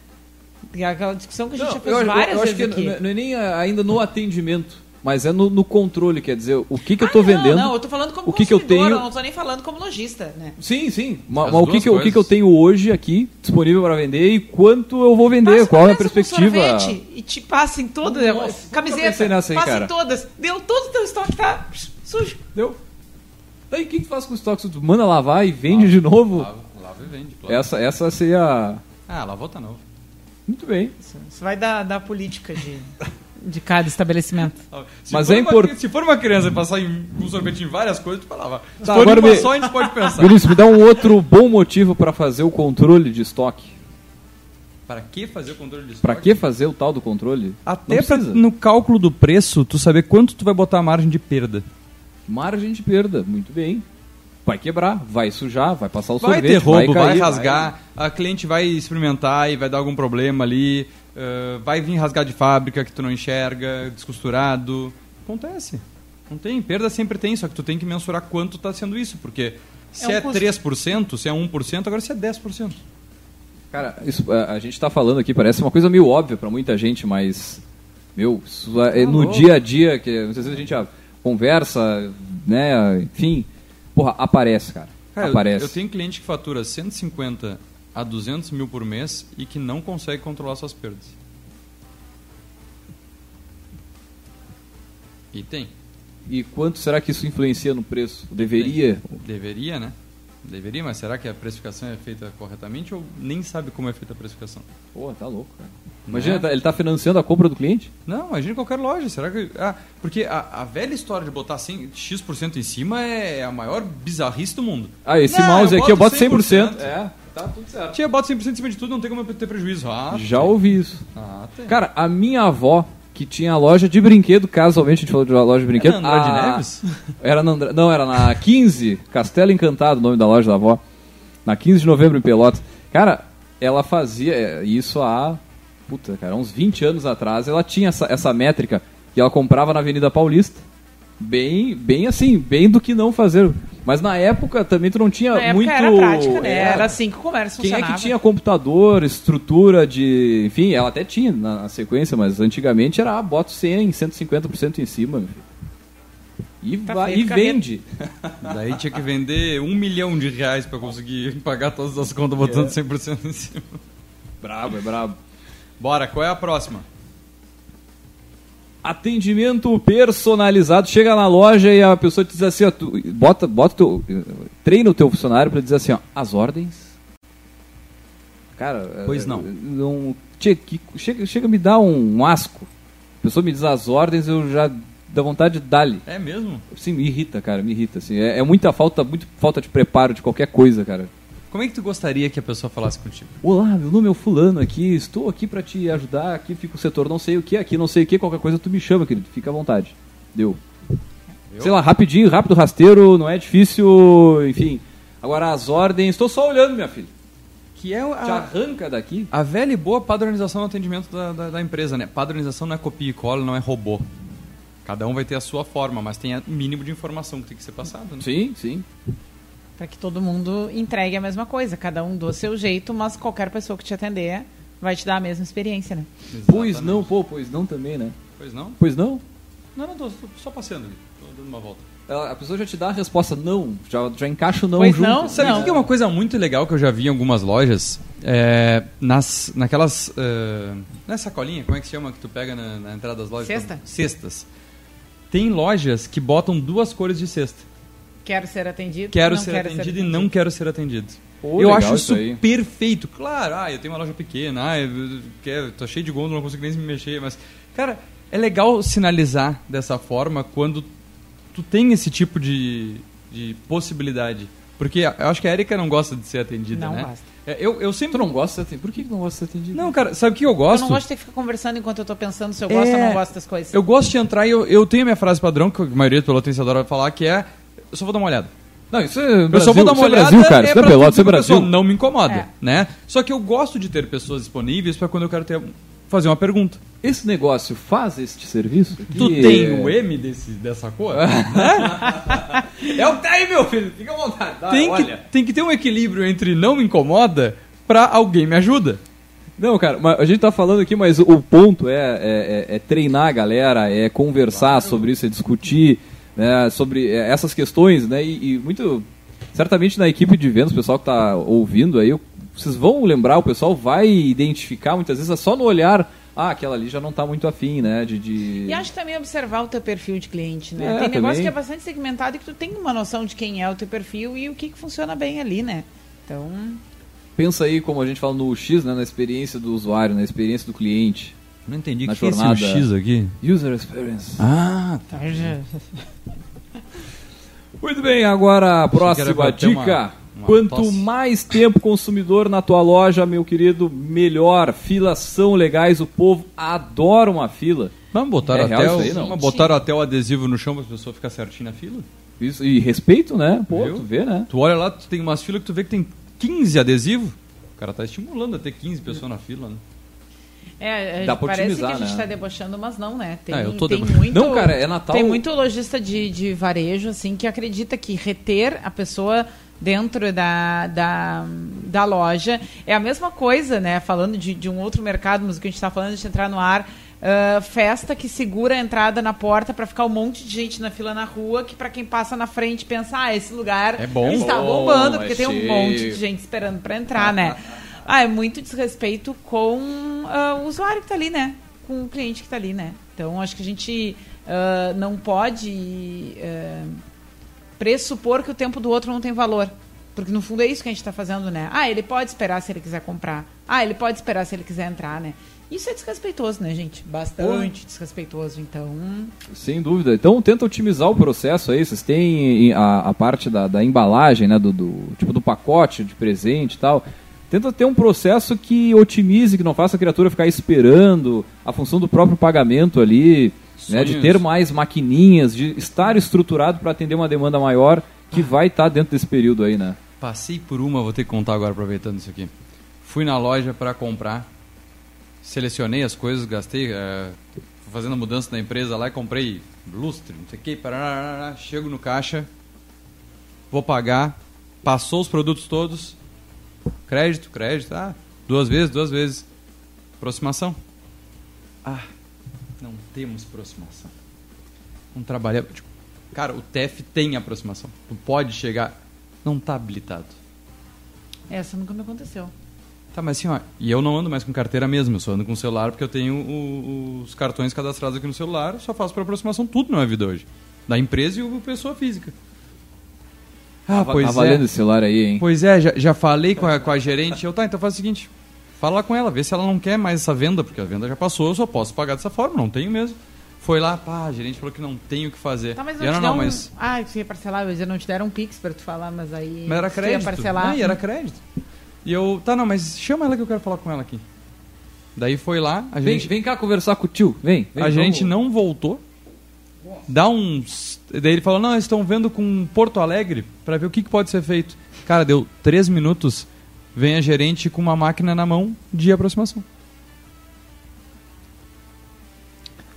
É aquela discussão que a gente já Não, fez eu, várias eu acho vezes que aqui. não, não é nem ah, ainda no atendimento, mas é no, no controle, quer dizer, o que, que eu tô Ah, não, vendendo. Não, eu tô falando como o que que eu tenho- eu não tô nem falando como lojista, né? Sim, sim. Ma- As Mas, o, que, que, eu- o que, que eu tenho hoje aqui disponível para vender e quanto eu vou vender? Passa Qual é a perspectiva? e te passa em todas. Nossa, nunca camiseta, nessa aí, passa cara. em todas. Deu todo o teu estoque, tá sujo. Deu? Daí o que, que tu faz com o estoque? Tu manda lavar e vende de novo? Lava, lava e vende. claro. Essa, essa seria. Ah, lavou tá novo. Muito bem. Isso, isso vai da, da política de, [LAUGHS] de cada estabelecimento. Se Mas for é uma- import- Se for uma criança e passar em, um sorvete em várias coisas, tu vai lavar. Se Tá, for agora uma me- só, a gente pode pensar. [LAUGHS] Vinícius, me dá um outro bom motivo para fazer o controle de estoque. Para que fazer o controle de estoque? Para que fazer o tal do controle? Até pra, no cálculo do preço, tu saber quanto tu vai botar a margem de perda. Margem de perda, muito bem. Vai quebrar, vai sujar, vai passar o Vai sorvete, ter roubo, vai, cair, rasgar, a cliente vai experimentar e vai dar algum problema ali, eh, vai vir rasgar de fábrica que tu não enxerga, descosturado. Acontece. Não tem, perda sempre tem, só que tu tem que mensurar quanto está sendo isso, porque se É um é, custo. 3%, se é 1%, agora se é 10%. Cara, isso, a, a gente tá falando aqui, parece uma coisa meio óbvia pra muita gente, mas. Meu, isso é no louco. dia a dia, que muitas vezes a gente ah, conversa, né? Enfim. Porra, aparece, cara. Cara, eu- aparece. Eu, tenho cliente que fatura 150 a 200 mil por mês e que não consegue controlar suas perdas. E tem. E quanto será que isso influencia no preço? Deveria? Deveria, né? Deveria, mas será que a precificação é feita corretamente ou nem sabe como é feita a precificação? Pô, tá louco, cara. Imagina, Né? tá- ele tá financiando a compra do cliente? Não, imagina qualquer loja. Será que. Ah, porque a, a velha história de botar 100, X% em cima é a maior bizarrice do mundo. Ah, esse Não, mouse eu aqui eu boto boto 100%. 100%. É, tá tudo certo. Tia, bota 100% em cima de tudo, não tem como ter prejuízo. Ah, Já ouvi isso. ah tem. Cara, a minha avó, que tinha loja de brinquedo, casualmente a gente falou de loja de brinquedo. É na Andrade a- Neves? [LAUGHS] Era na Andra... Não, era na 15, Castelo Encantado, o nome da loja da avó. Na 15 de novembro em Pelotas. Cara, ela fazia é, isso há. Puta, cara, uns 20 anos atrás. Ela tinha essa, essa métrica que ela comprava na Avenida Paulista. Bem, bem assim, bem do que não fazer. Mas na época também tu não tinha Na época muito. era prática, né? é, Era assim que o comércio quem é funcionava. que tinha computador, estrutura de. Enfim, ela até tinha na, sequência, mas antigamente era ah, bota 100, 150% em cima. E, Tá vai, feio, e vende. Daí tinha que vender um milhão de reais pra conseguir pagar todas as contas É. botando 100% em cima. Brabo, é brabo. Bora, qual é a próxima? Atendimento personalizado. Chega na loja e a pessoa te diz assim, ó, tu, bota, bota teu, treina o teu funcionário pra dizer assim, ó, as ordens. Cara, Pois não. não che- que- chega, chega a me dar um, asco. A pessoa me diz as ordens, eu já dá vontade de dar-lhe. É mesmo? Sim, me irrita, cara, me irrita. Assim. É, é muita falta, muito falta de preparo de qualquer coisa, cara. Como é que tu gostaria que a pessoa falasse contigo? Olá, meu nome é o fulano aqui, estou aqui pra te ajudar, aqui fica o setor não sei o que, aqui não sei o que, qualquer coisa tu me chama, querido, fica à vontade. Deu. Eu? Sei lá, rapidinho, rápido, rasteiro, não é difícil, enfim. Agora as ordens, estou só olhando, minha filha. Que é Te a, arranca daqui. a velha e boa padronização no atendimento da, da, da empresa, né? Padronização não é copia e cola, não é robô. Cada um vai ter a sua forma, mas tem o mínimo de informação que tem que ser passada, né? Sim, sim. Pra que todo mundo entregue a mesma coisa, cada um do seu jeito, mas qualquer pessoa que te atender vai te dar a mesma experiência, né? Pois Exatamente. não, pô, pois não também, né? Pois não? Pois não? Não, não, tô, tô só passeando ali. Tô dando uma volta. Ela- A pessoa já te dá a resposta não, já, já encaixa o não Pois junto. não, Sabe o que é uma coisa muito legal que eu já vi em algumas lojas? É, nas, naquelas. não é sacolinha? Como é que se chama que tu pega na, na entrada das lojas? Cesta. Cestas. Tem lojas que botam duas cores de cesta. Quero ser atendido. Quero não ser quero atendido e não quero ser atendido. Pô, eu acho isso perfeito. Claro, ah, eu tenho uma loja pequena, ah, eu, eu quero- tô cheio de gôndola, não consigo nem me mexer, mas, cara, é legal sinalizar dessa forma quando tu tem esse tipo de, de possibilidade. Porque eu acho que a Erika não gosta de ser atendida, Não né? gosta. É, Eu, eu Tu sempre. não gosta de ser atendido? Por que não gosta de ser atendido? Não, cara, sabe o que eu Eu gosto? não gosto de ter que ficar conversando enquanto eu tô pensando se eu gosto ou É, não gosto das coisas. Eu gosto de entrar e eu, eu tenho a minha frase padrão, que a maioria do pelotense adora falar, que é: eu só vou dar uma olhada. Não, isso é Eu Brasil, só vou dar uma é olhada. Brasil, cara. é Isso é pra Pelotas, isso é Brasil. pessoa, Não me incomoda, É. né? Só que eu gosto de ter pessoas disponíveis para quando eu quero ter, fazer uma pergunta. Esse negócio faz este serviço? Tu Que- tem o M desse, dessa cor? [LAUGHS] É o TEI, meu filho. Fica à vontade. Tem, que, olha. tem que ter um equilíbrio entre não me incomoda pra alguém me ajuda. Não, cara, mas a gente tá falando aqui, mas o ponto é, é, é- é treinar a galera, é conversar sobre isso, é discutir né, sobre é, essas questões, né? E, e muito. Certamente na equipe de vendas, o pessoal que tá ouvindo aí, vocês vão lembrar, o pessoal vai identificar muitas vezes é só no olhar. Ah, aquela ali já não tá muito afim, né? De. de... E acho que também observar o teu perfil de cliente, né? É, tem negócio também. que é bastante segmentado e que tu tem uma noção de quem é o teu perfil e o que, que funciona bem ali, né? Então, Pensa aí, como a gente fala no X, né? Na experiência do usuário, na experiência do cliente. Não entendi Na que, que é esse jornada. X aqui. User experience. Ah, tá. [LAUGHS] Muito bem, agora a próxima dica. uma- uma Quanto tosse. mais tempo consumidor na tua loja, meu querido, melhor. Filas são legais, o povo adora uma fila. Vamos botar É real até o, aí, não? botaram até o adesivo no chão pra pessoa ficar certinho na fila? Isso, e respeito, né? Pô, Viu? tu vê, né? Tu olha lá, tu tem umas filas que tu vê que tem 15 adesivos. O cara tá estimulando a ter 15 pessoas na fila, né? É, Dá pra parece otimizar, que a gente né? está debochando, mas não, né? Tem, Ah, eu tô tem debochando. muito. Não, cara, é Natal- Tem muito lojista de, de varejo, assim, que acredita que reter a pessoa dentro da, da, da loja é a mesma coisa, né? Falando de, de um outro mercado, mas o que a gente está falando de entrar no ar. ah, festa que segura a entrada na porta para ficar um monte de gente na fila na rua, que para quem passa na frente pensa, ah, esse lugar É bom. está Bom, bombando, é porque tem um cheio. monte de gente esperando para entrar, né? [LAUGHS] Ah, é muito desrespeito com ah, o usuário que está ali, né? Com o cliente que está ali, né? Então, acho que a gente ah, não pode ah, pressupor que o tempo do outro não tem valor. Porque, no fundo, é isso que a gente está fazendo, né? Ah, ele pode esperar se ele quiser comprar. Ah, ele pode esperar se ele quiser entrar, né? Isso é desrespeitoso, né, gente? Bastante desrespeitoso. Então, Sem dúvida. Então tenta otimizar o processo aí. Vocês têm a, a parte da, da embalagem, né? Do, do- tipo do pacote de presente e tal. Tenta ter um processo que otimize, que não faça a criatura ficar esperando a função do próprio pagamento ali, né, de ter mais maquininhas, de estar estruturado para atender uma demanda maior que vai estar dentro desse período aí, né? Passei por uma, vou ter que contar agora aproveitando isso aqui. Fui na loja para comprar, selecionei as coisas, gastei, fui fazendo a mudança da empresa lá e comprei lustre, não sei o que, parará, chego no caixa, vou pagar, passou os produtos todos, crédito, crédito, ah, duas vezes, duas vezes, aproximação. Ah, não temos aproximação. Não trabalhamos. Tipo, cara, o TEF tem aproximação. Tu pode chegar. Não tá habilitado. essa nunca me aconteceu. Tá, mas assim, ó, e eu não ando mais com carteira mesmo, eu só ando com celular porque eu tenho o- os cartões cadastrados aqui no celular, só faço por aproximação tudo na minha vida hoje. Da empresa e o pessoa física. Ah, tá pois valendo é. esse celular aí, hein? Pois é, já, já falei com a, com a gerente, eu, tá, então faz o seguinte, fala com ela, vê se ela não quer mais essa venda, porque a venda já passou, eu só posso pagar dessa forma, não tenho mesmo. Foi lá, pá, a gerente falou que não tem o que fazer. Tá, mas não eu, não, não, mas, Ah, você ia parcelar, eu dizer, não te deram um pix pra tu falar, mas aí... mas era tu ia crédito. parcelar. Não, e era crédito. E eu, tá, não, mas chama ela que eu quero falar com ela aqui. Daí foi lá, a Vem, gente... vem cá conversar com o tio. Vem. vem a gente vamos- não voltou. Dá uns. Daí ele falou: não, eles estão vendo com Porto Alegre pra ver o que, que pode ser feito. Cara, deu três minutos. Vem a gerente com uma máquina na mão de aproximação.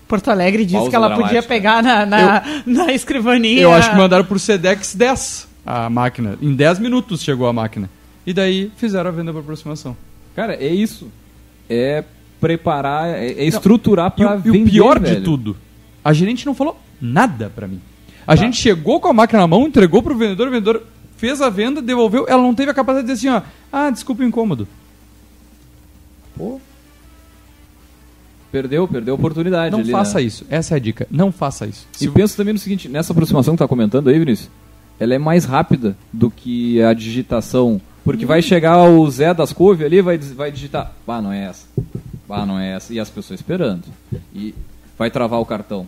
Porto Alegre disse Pausa que ela dramática. podia pegar na, na, na escrivaninha. Eu acho que mandaram por Sedex 10 a máquina. Em 10 minutos chegou a máquina. E daí fizeram a venda por aproximação. Cara, é isso. É preparar, é, é estruturar pra o- e vender, o pior de velho. tudo, a gerente não falou nada pra mim. A gente chegou com a máquina na mão, entregou pro vendedor, o vendedor fez a venda, devolveu, ela não teve a capacidade de dizer assim, ó, ah, desculpa o incômodo. Pô. Perdeu, perdeu a oportunidade Não ali, faça né? isso. Essa é a dica. Não faça isso. E Se penso também no seguinte, nessa aproximação que tá comentando aí, Vinícius, ela é mais rápida do que a digitação. Porque vai chegar o Zé das Couve ali, vai, vai digitar, bah, não é essa. Bah, não é essa. E as pessoas esperando. E vai travar o cartão.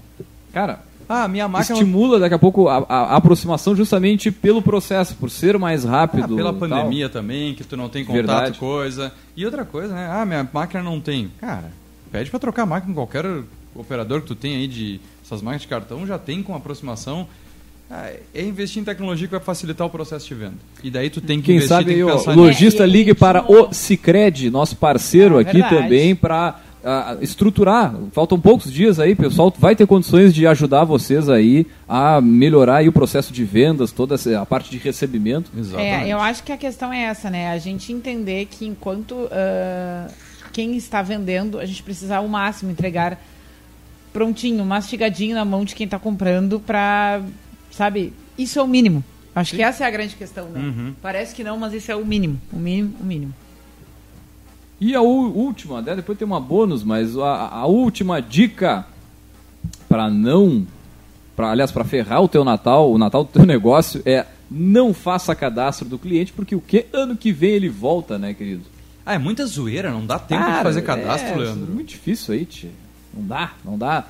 Cara, Ah, minha máquina... estimula daqui a pouco a, a- a aproximação justamente pelo processo, por ser mais Ah, rápido. pela tal. pandemia também, que tu não tem contato, Verdade. coisa. E outra coisa, né? Ah, minha máquina não tem. Cara, pede pra trocar a máquina com qualquer operador que tu tem aí de essas máquinas de cartão, já tem com aproximação. Ah, é investir em tecnologia que vai facilitar o processo de venda. E daí tu tem que Quem investir, sabe tem que o lojista É, ligue para o Cicred, nosso parceiro Ah, aqui verdade. também, para estruturar. Faltam poucos dias aí, pessoal vai ter condições de ajudar vocês aí a melhorar aí o processo de vendas, toda essa- a parte de recebimento. Exatamente. É, eu acho que a questão é essa, né? A gente entender que enquanto ah, quem está vendendo, a gente precisa ao máximo entregar prontinho, mastigadinho na mão de quem está comprando pra, sabe? Isso é o mínimo. Acho que essa é a grande questão, né? Uhum. Parece que não, mas isso é o mínimo. O mínimo, o mínimo. E a última, né, depois tem uma bônus, mas a, a última dica para não, pra, aliás, para ferrar o teu Natal, o Natal do teu [LAUGHS] negócio é não faça cadastro do cliente, porque o que ano que vem ele volta, né, querido? Ah, é muita zoeira, não dá tempo de Cara, fazer cadastro, é, Leandro. muito difícil aí, tia. Não dá, não dá.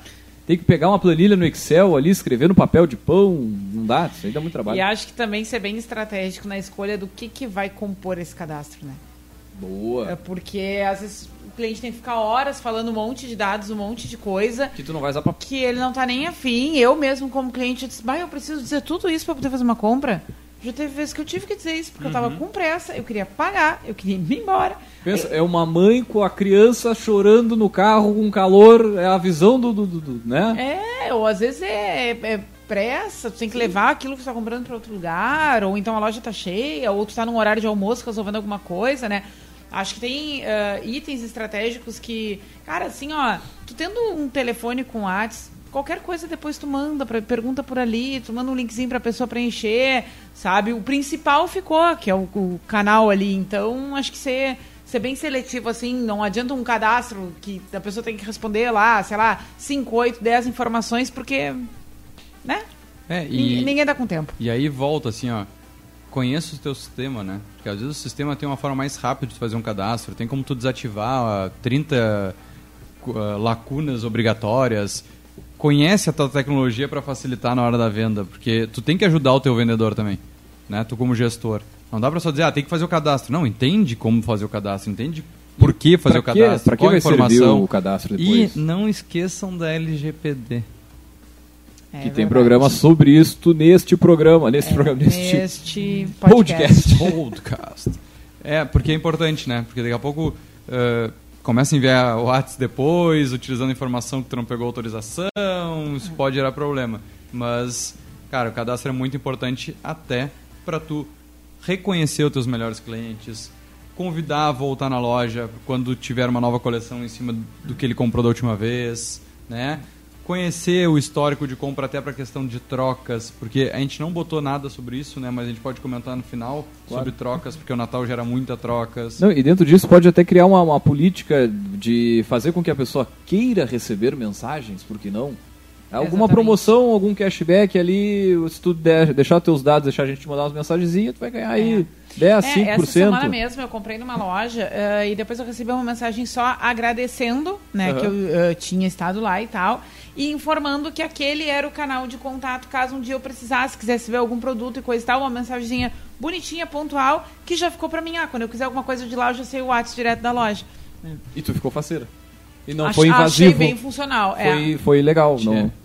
Tem que pegar uma planilha no Excel ali, escrever no papel de pão, não dá, isso aí dá muito trabalho. E acho que também ser bem estratégico na escolha do que, que vai compor esse cadastro, né? É Boa. porque às vezes o cliente tem que ficar horas falando um monte de dados, um monte de coisa, Que tu não vai usar pra... que ele não tá nem afim. Eu mesmo, como cliente, eu disse, bah, eu preciso dizer tudo isso para poder fazer uma compra. Já teve vezes que eu tive que dizer isso, porque eu tava com pressa, eu queria pagar, eu queria ir embora. Pensa, é uma mãe com a criança chorando no carro com calor, é a visão do, do, do- do- né? É, ou às vezes é, é pressa, tu tem que levar aquilo que tu tá comprando para outro lugar, ou então a loja tá cheia, ou tu tá num horário de almoço resolvendo alguma coisa, né? Acho que tem ah, itens estratégicos que, cara, assim, ó, tu tendo um telefone com WhatsApp, qualquer coisa depois tu manda, pra, pergunta por ali, tu manda um linkzinho pra pessoa preencher, sabe? O principal ficou, que é o, o canal ali, então acho que ser, ser bem seletivo, assim, não adianta um cadastro que a pessoa tem que responder lá, sei lá, 5, 8, 10 informações, porque, né? É, Ninguém- e, Ninguém dá com tempo. e aí volta assim, ó. Conheça o teu sistema, né? Porque às vezes o sistema tem uma forma mais rápida de fazer um cadastro. Tem como tu desativar ah, 30 cu- ah, lacunas obrigatórias. Conhece a tua tecnologia para facilitar na hora da venda, porque tu tem que ajudar o teu vendedor também, né? Tu como gestor. Não dá para só dizer, ah, tem que fazer o cadastro. Não, entende como fazer o cadastro, entende por que fazer Pra o cadastro, Pra que qual a vai informação. o cadastro E depois? não esqueçam da LGPD. É que tem verdade. programa sobre isto neste programa, neste programa, neste Neste podcast. podcast. É, porque é importante, né? Porque daqui a pouco eh, começa a enviar o WhatsApp depois, utilizando informação que tu não pegou autorização, isso pode gerar problema. Mas, cara, o cadastro é muito importante até para tu reconhecer os teus melhores clientes, convidar a voltar na loja quando tiver uma nova coleção em cima do que ele comprou da última vez, né? Conhecer o histórico de compra até para questão de trocas, porque a gente não botou nada sobre isso, né? Mas a gente pode comentar no final Claro. sobre trocas, porque o Natal gera muita trocas. Não, e dentro disso pode até criar uma, uma política de fazer com que a pessoa queira receber mensagens, por que não? Alguma Exatamente. promoção, algum cashback ali, se tu der, deixar os teus dados, deixar a gente te mandar umas mensagenzinhas, tu vai ganhar aí 10, É, 5%. essa semana mesmo eu comprei numa loja eh, e depois eu recebi uma mensagem só agradecendo, né, Aham. que eu eh, tinha estado lá e tal, e informando que aquele era o canal de contato caso um dia eu precisasse, quisesse ver algum produto e coisa e tal, uma mensagenzinha bonitinha, pontual, que já ficou pra mim, ah, quando eu quiser alguma coisa de lá eu já sei o WhatsApp direto da loja. E tu ficou faceira. E não Ach- foi Achei invasivo. bem funcional, é. Foi, foi legal. É. Não.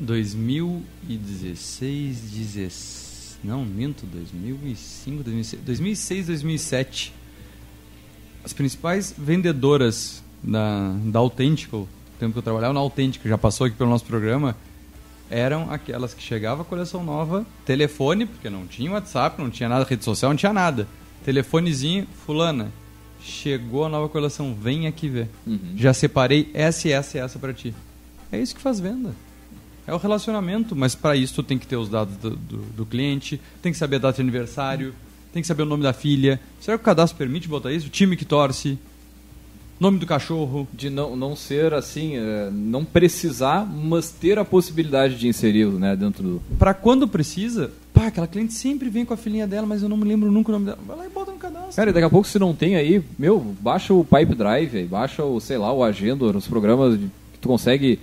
2016, 16, não, minto, 2005, 2006, 2006, 2007. As principais vendedoras da, da Autêntico, no tempo que eu trabalhava na Autêntico, já passou aqui pelo nosso programa, eram aquelas que chegava a coleção nova, telefone, porque não tinha WhatsApp, não tinha nada, rede social, não tinha nada. Telefonezinho, fulana, chegou a nova coleção, vem aqui ver. Uhum. Já separei essa e essa e essa pra ti. É isso que faz venda. É o relacionamento, mas para isso tu tem que ter os dados do, do, do cliente, tem que saber a data de aniversário, tem que saber o nome da filha. Será que o cadastro permite botar isso? O time que torce, nome do cachorro. De não, não ser assim, é, não precisar, mas ter a possibilidade de inseri-lo né, dentro do. Pra quando precisa, pá, aquela cliente sempre vem com a filhinha dela, mas eu não me lembro nunca o nome dela. Vai lá e bota no cadastro. Cara, e daqui a pouco se não tem aí, meu, baixa o Pipe Drive, aí, baixa o, sei lá, o Agendor, os programas que tu consegue,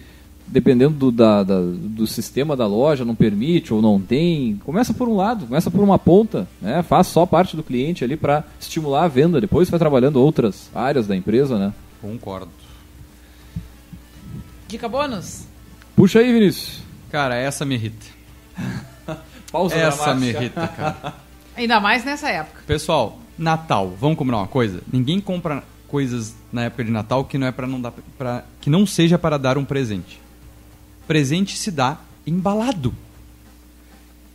dependendo do, da, da- do sistema da loja, não permite ou não tem. Começa por um lado, começa por uma ponta, né? Faz só parte do cliente ali para estimular a venda, depois vai trabalhando outras áreas da empresa, né? Concordo. Dica bônus? Puxa aí, Vinícius. Cara, essa me irrita. [LAUGHS] Pausa Essa me irrita, [LAUGHS] cara. Ainda mais nessa época. Pessoal, Natal, vamos combinar uma coisa? Ninguém compra coisas na época de Natal que não é para não dar para que não seja para dar um presente. Presente se dá embalado.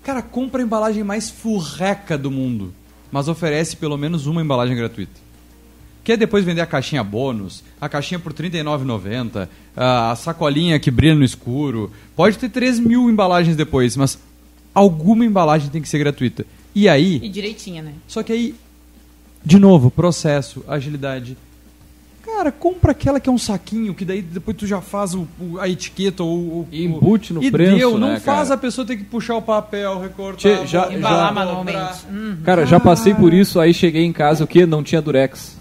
Cara, compra a embalagem mais furreca do mundo, mas oferece pelo menos uma embalagem gratuita. Quer depois vender a caixinha bônus, a caixinha por R$ 39,90, a sacolinha que brilha no escuro. Pode ter 3 mil embalagens depois, mas alguma embalagem tem que ser gratuita. E aí, E direitinha, né? só que aí, de novo, processo, agilidade. Cara, compra aquela que é um saquinho, que daí depois tu já faz o, o- a etiqueta ou o. E embute no e preço, deu, não né, faz cara? a pessoa ter que puxar o papel, recortar. Tchê, já- botar, Embalar já- manualmente. Hum. Cara, já passei por isso, aí cheguei em casa, o que? Não tinha durex.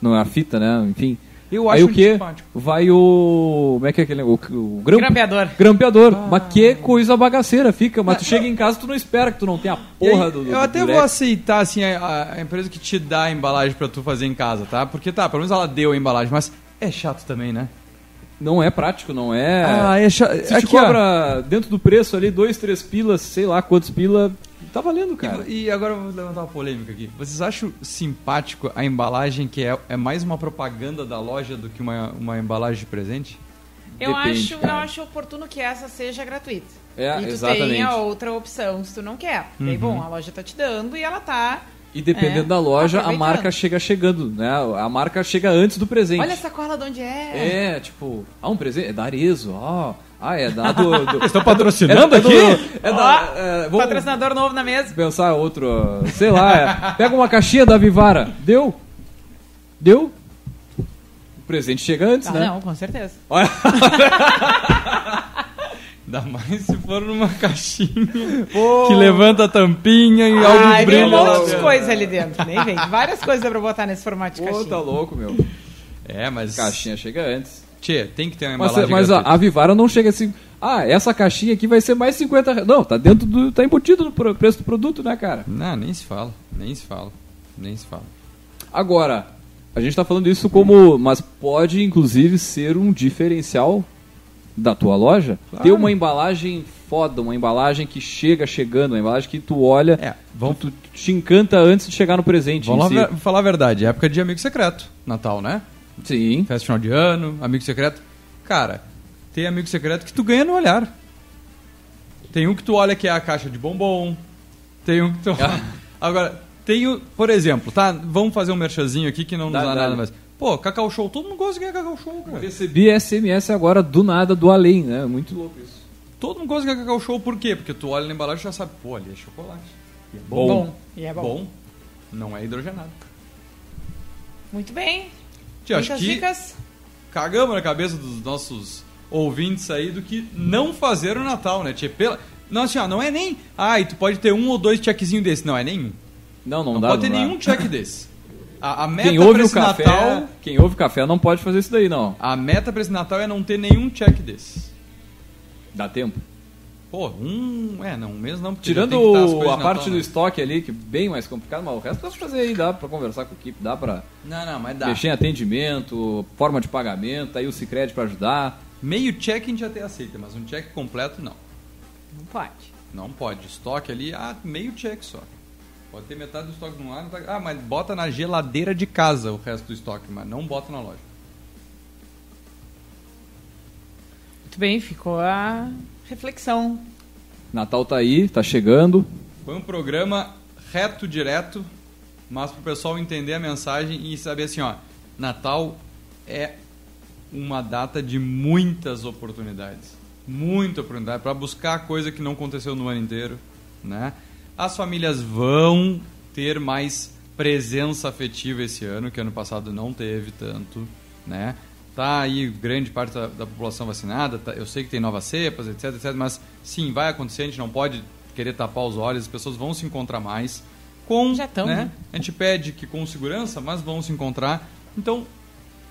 Não, a fita, né? Enfim. Eu aí acho o que? Vai o. Como é que é aquele. O, o grampo- Grampeador. Grampeador. Ah. Mas que coisa bagaceira fica. Mas tu chega em casa tu não espera que tu não tenha a E aí, porra do, do. eu até do vou aceitar assim a, a empresa que te dá a embalagem pra tu fazer em casa, tá? Porque tá, pelo menos ela deu a embalagem, mas é chato também, né? Não é prático, não é. Ah, é chato. Se te cobra dentro do preço ali, dois, três pilas, sei lá quantos pila, tá valendo, cara. E, e agora eu vou levantar uma polêmica aqui. Vocês acham simpático a embalagem que é, é mais uma propaganda da loja do que uma, uma embalagem de presente? Eu, Depende, acho, eu acho oportuno que essa seja gratuita. É, e tu exatamente. tenha outra opção se tu não quer. Daí, bom, a loja tá te dando e ela tá. E dependendo É, da loja, a marca chega chegando, né? A marca chega antes do presente. Olha a sacola de onde é. É, tipo, ah, um presente, é da Arezo, ó. Ah, é da do... do [LAUGHS] Estão patrocinando é do- aqui? É da... É, vamos Patrocinador novo na mesa. pensar outro, sei lá, é, pega uma caixinha da Vivara, deu? Deu? O presente chega antes, Ah, né? não, com certeza. Olha, [LAUGHS] Ainda mais se for numa caixinha Pô. que levanta a tampinha e Ah, algo um brilha. lá monte de coisa ali dentro. Nem vem. Várias coisas dá pra botar nesse formato de Pô, caixinha. tá louco, meu. É, mas. Caixinha chega antes. Tchê, tem que ter uma Mas, embalagem. mas a, gratuita. a Vivara não chega assim. Ah, essa caixinha aqui vai ser mais 50 reais. Não, tá dentro do. tá embutido no preço do produto, né, cara? Não, nem se fala. Nem se fala. Nem se fala. Agora, a gente tá falando isso como. Mas pode, inclusive, ser um diferencial da tua loja. Claro. Ter uma embalagem foda, uma embalagem que chega chegando, uma embalagem que tu olha, É, vamos, tu, tu te encanta antes de chegar no presente. vamos si. falar a verdade. É época de amigo secreto. Natal, né? Sim. Festa final de ano, amigo secreto. Cara, tem amigo secreto que tu ganha no olhar. Tem um que tu olha que é a caixa de bombom. Tem um que tu. [LAUGHS] Agora, tem o, por exemplo, tá? Vamos fazer um merchazinho aqui que não nos Dá- dá dá- nada mais. Pô, Cacau Show, todo mundo gosta de ganhar Cacau Show, cara. Recebi SMS agora do nada, do além, né? Muito louco isso. Todo mundo gosta de ganhar Cacau Show, por quê? Porque tu olha na embalagem e já sabe, pô, ali é chocolate. E é Bom. Bom. E é bom. Bom, não é hidrogenado. Muito bem. Tia, acho que dicas. cagamos na cabeça dos nossos ouvintes aí do que não fazer o Natal, né? Tia, pela... Não, assim, ó, não é nem. Ai, tu pode ter um ou dois checkzinhos desse. Não, é nenhum. Não, não, Não, dá. pode ter não dá. nenhum check desse. A, a meta Quem pra ouve o esse café, Natal. quem ouve café não pode fazer isso daí, não. A meta pra esse Natal é não ter nenhum check desse. Dá tempo. Pô, um. É, não, um mês não. Tirando já tem que estar as coisas a parte do né? estoque ali, que é bem mais complicado, mas o resto dá pra fazer aí, dá pra conversar com a equipe, dá pra Não, não, mas dá. mexer em atendimento, forma de pagamento, aí o Cicred pra ajudar. Meio check a gente até aceita, mas um check completo não. Não pode. Não pode. Estoque ali, ah, meio check só. Pode ter metade do estoque no ar. tá- Ah, mas bota na geladeira de casa o resto do estoque, mas não bota na loja. Muito bem, ficou a reflexão. Natal tá aí, tá chegando. Foi um programa reto, direto, mas pro pessoal entender a mensagem e saber assim, ó, Natal é uma data de muitas oportunidades. Muita oportunidade para buscar coisa que não aconteceu no ano inteiro, né? As famílias vão ter mais presença afetiva esse ano, que ano passado não teve tanto, né? Tá aí grande parte da, da população vacinada, tá- eu sei que tem novas cepas, etc, etc, mas sim, vai acontecer, a gente não pode querer tapar os olhos, as pessoas vão se encontrar mais com, Já tão, né? né? A gente pede que com segurança, mas vão se encontrar. Então,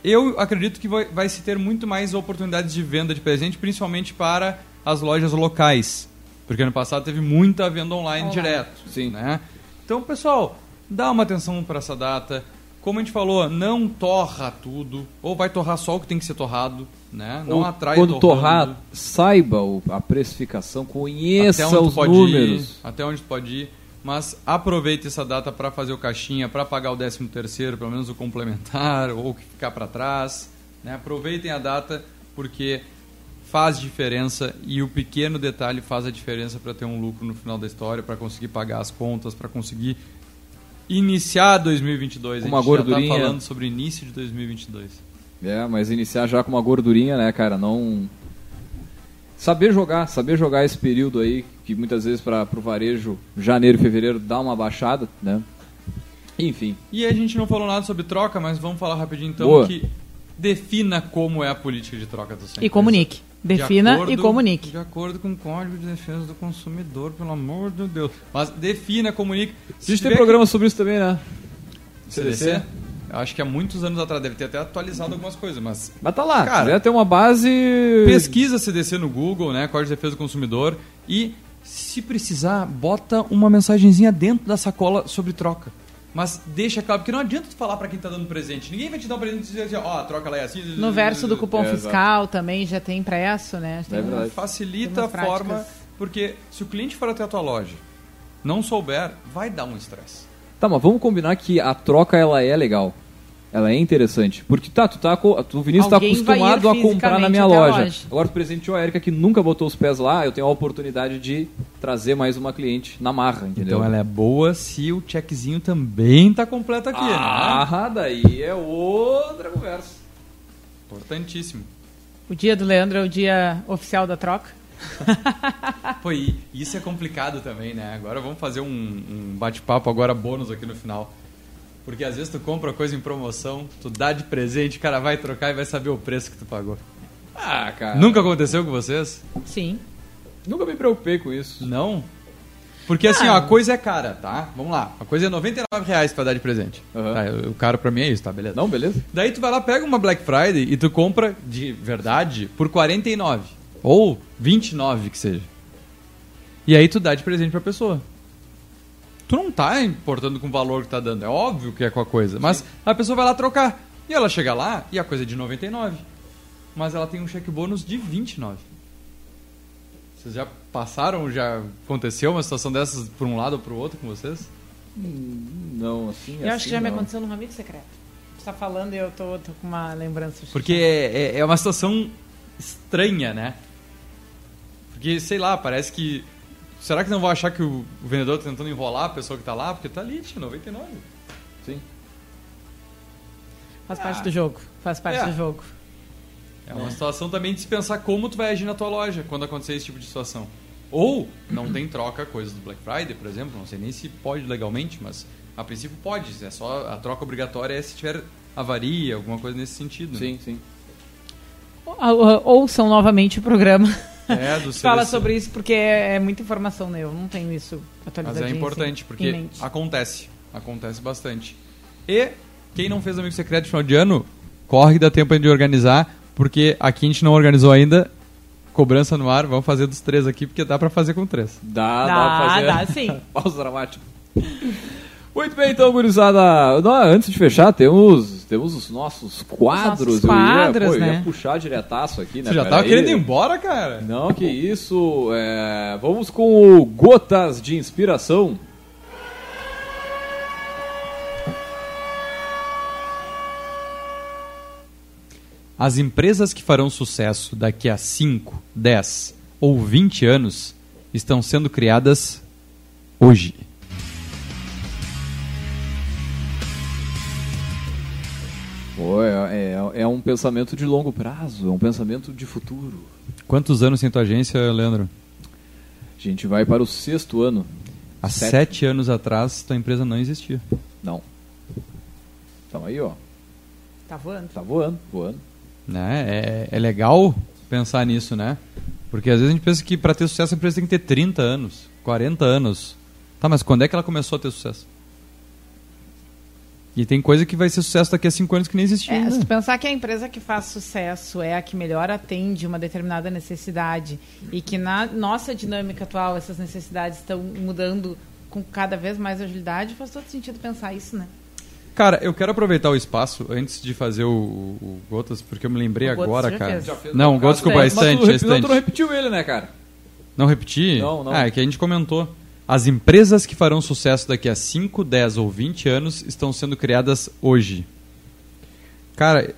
eu acredito que vai, vai se ter muito mais oportunidades de venda de presente, principalmente para as lojas locais. Porque ano passado teve muita venda online, Online. direto. Sim. Né? Então, pessoal, dá uma atenção para essa data. Como a gente falou, não torra tudo. Ou vai torrar só o que tem que ser torrado. Né? Não Ou atrai Quando torrando. torrar, saiba a precificação, conheça até onde os números. ir, até onde pode ir, mas aproveite essa data para fazer o caixinha, para pagar o 13 terceiro, pelo menos o complementar [LAUGHS] ou o que ficar para trás, né? Aproveitem a data porque faz diferença e o pequeno detalhe faz a diferença para ter um lucro no final da história, para conseguir pagar as contas, para conseguir iniciar 2022. Uma a gente já gordurinha. tá falando sobre início de 2022. É, mas iniciar já com uma gordurinha, né, cara? Não. Saber jogar, saber jogar esse período aí, que muitas vezes para o varejo, janeiro e fevereiro, dá uma baixada, né? Enfim. E a gente não falou nada sobre troca, mas vamos falar rapidinho então Boa. que defina como é a política de troca do centro. E comunique. De Defina acordo- e comunique. De acordo com o Código de Defesa do Consumidor, pelo amor de Deus. Mas defina, comunique. A Se gente tem programa sobre isso também, né? que- CDC? Eu acho que há muitos anos atrás deve ter até atualizado algumas coisas, mas Mas tá lá, Cara, quiser ter uma base. pesquisa CDC no Google, né, Código de Defesa do Consumidor e se precisar, bota uma mensagenzinha dentro da sacola sobre troca. Mas deixa claro, porque não adianta tu falar pra quem tá dando presente. Ninguém vai te dar um presente e dizer assim, ó, a troca lá é assim. No verso do cupom É, exato. fiscal também já tem impresso, né? Tem É verdade. Facilita Tem a forma, porque se o cliente for até a tua loja não souber, vai dar um estresse. Tá, mas vamos combinar que a troca ela é legal. Ela é interessante. Porque tá, tu tá. Tu, Vinícius tá ir acostumado a comprar na minha loja. loja. Agora tu presenteou a Erika que nunca botou os pés lá, eu tenho a oportunidade de trazer mais uma cliente na marra, entendeu? Então ela é boa se o checkzinho também tá completo aqui, né? Ah, daí é outra conversa. Importantíssimo. O dia do Leandro é o dia oficial da troca. [LAUGHS] Pô, e isso é complicado também, né? Agora vamos fazer um, um bate-papo agora bônus aqui no final. Porque às vezes tu compra coisa em promoção, tu dá de presente, o cara vai trocar e vai saber o preço que tu pagou. Ah, cara. Nunca aconteceu com vocês? Sim. Nunca me preocupei com isso. Não? Porque assim, ó, a coisa é cara, tá? Vamos lá. A coisa é 99 reais pra dar de presente. Aham. Tá, o caro pra mim é isso, tá? Beleza. Não, beleza? Daí tu vai lá, pega uma Black Friday e tu compra de verdade por 49 ou 29 que seja. E aí tu dá de presente pra pessoa. Tu não tá importando com o valor que tá dando, é óbvio que é com a coisa, mas a pessoa vai lá trocar. E ela chega lá e a coisa é de 99. Mas ela tem um cheque bônus de 29. Vocês já passaram, já aconteceu uma situação dessas por um lado ou pro outro com vocês? Não, assim. Eu acho assim que já me não. aconteceu num amigo secreto. Você tá falando e eu tô, tô com uma lembrança. Porque é, é- é uma situação estranha, né? Porque, sei lá, parece que. Será que não vão achar que o, vendedor tá tentando enrolar a pessoa que tá lá? Porque tá ali, tinha 99. Sim. Faz parte do jogo. Faz parte É. do jogo. É uma situação também de se pensar como tu vai agir na tua loja quando acontecer esse tipo de situação. Ou não tem troca coisas do Black Friday, por exemplo, não sei nem se pode legalmente, mas a princípio pode. É só a troca obrigatória é se tiver avaria, alguma coisa nesse sentido. né? Sim, sim. Ou- ou- Ouçam novamente o programa. [LAUGHS] É, [LAUGHS] do Fala sobre isso porque é, é muita informação, né? Eu não tenho isso Mas atualizado. é importante, porque acontece. Acontece bastante. E quem não fez amigo secreto de final de ano, corre que dá tempo ainda de organizar, porque aqui a gente não organizou ainda. Cobrança no ar, vamos fazer dos três aqui, porque dá pra fazer com três. Dá, dá, Dá, pra fazer. dá sim. [LAUGHS] Pausa dramática. Muito bem, então, gurizada. Não, antes de fechar, temos, temos os nossos quadros. nossos eu ia, quadros, pô, eu ia né? puxar diretaço aqui, né? Você já Pera tava aí. querendo ir embora, cara? Não, que isso. é, Vamos com o Gotas de Inspiração. As empresas que farão sucesso daqui a 5, 10 ou 20 anos estão sendo criadas hoje. Pô, é, é, é um pensamento de longo prazo, é um pensamento de futuro. Quantos anos tem tua agência, Leandro? A gente vai para o sexto ano. Há Sete. sete anos atrás, tua empresa não existia. Não. Então aí, ó. Tá voando. Tá voando, voando. né? É, é legal pensar nisso, né? Porque às vezes a gente pensa que para ter sucesso a empresa tem que ter 30 anos, 40 anos. Tá, mas quando é que ela começou a ter sucesso? E tem coisa que vai ser sucesso daqui a 5 anos que nem existia. É, ainda. se tu pensar que a empresa que faz sucesso é a que melhor atende uma determinada necessidade e que na nossa dinâmica atual essas necessidades estão mudando com cada vez mais agilidade, faz todo sentido pensar isso, né? Cara, eu quero aproveitar o espaço antes de fazer o, o Gotas, porque eu me lembrei O agora, já cara. fez. Já fez Não, o Gotas, desculpa, tu estante, a repi- não, tu não estante. repetiu ele, né, cara? Não repeti? Não, não. Ah, é que a gente comentou. As empresas que farão sucesso daqui a 5, 10 ou 20 anos estão sendo criadas hoje. Cara,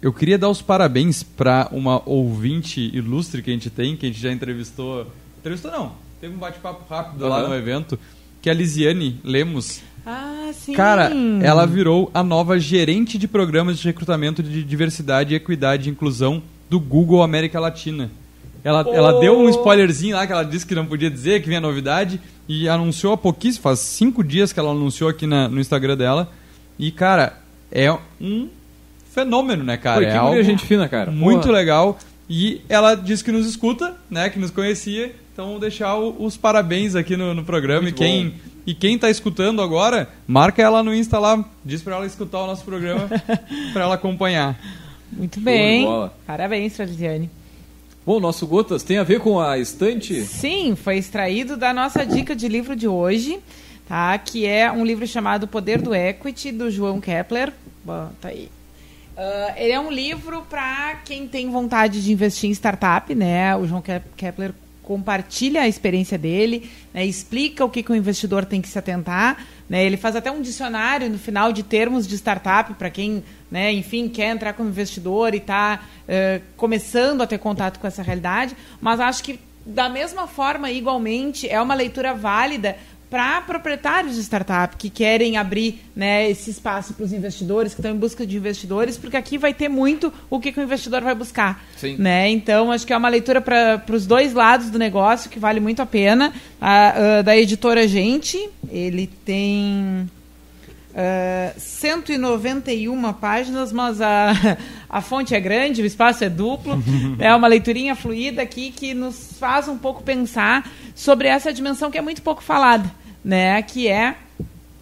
eu queria dar os parabéns para uma ouvinte ilustre que a gente tem, que a gente já entrevistou. Entrevistou não, teve um bate-papo rápido lá Aham. no evento, que é a Lisiane Lemos. Ah, sim. Cara, ela virou a nova gerente de programas de recrutamento de diversidade, equidade e inclusão do Google América Latina. Ela, ela deu um spoilerzinho lá que ela disse que não podia dizer, que vinha novidade, e anunciou há pouquíssimo, faz cinco dias que ela anunciou aqui na- no Instagram dela. E, cara, é um fenômeno, né, cara? Pô, é que algo guria gente fina, cara. muito Porra. legal. E ela disse que nos escuta, né? Que nos conhecia. Então, vou deixar o- os parabéns aqui no, no programa. Muito e quem, bom. e quem tá escutando agora, marca ela no Insta lá. Diz pra ela escutar o nosso programa, [LAUGHS] pra ela acompanhar. Muito bem. Parabéns, Lisiane. Bom, nosso Gotas tem a ver com a estante? Sim, foi extraído da nossa dica de livro de hoje, tá? Que é um livro chamado Poder do Equity, do João Kepler. Bota aí. Ah, ele é um livro para quem tem vontade de investir em startup, né? O João Kep- Kepler compartilha a experiência dele, né, explica o que, que o investidor tem que se atentar. Né, ele faz até um dicionário no final de termos de startup para quem, né, enfim, quer entrar como investidor e está uh, começando a ter contato com essa realidade. Mas acho que da mesma forma, igualmente, é uma leitura válida para proprietários de startup que querem abrir né, esse espaço para os investidores, que estão em busca de investidores, porque aqui vai ter muito o que, que o investidor vai buscar. Sim. Né? Então, acho que é uma leitura para os dois lados do negócio que vale muito a pena. A, a, da editora Gente, ele tem. Uh, 191 páginas, mas a, [LAUGHS] a fonte é grande, o espaço é duplo. [LAUGHS] é uma leiturinha fluida aqui que nos faz um pouco pensar sobre essa dimensão que é muito pouco falada, né? Que é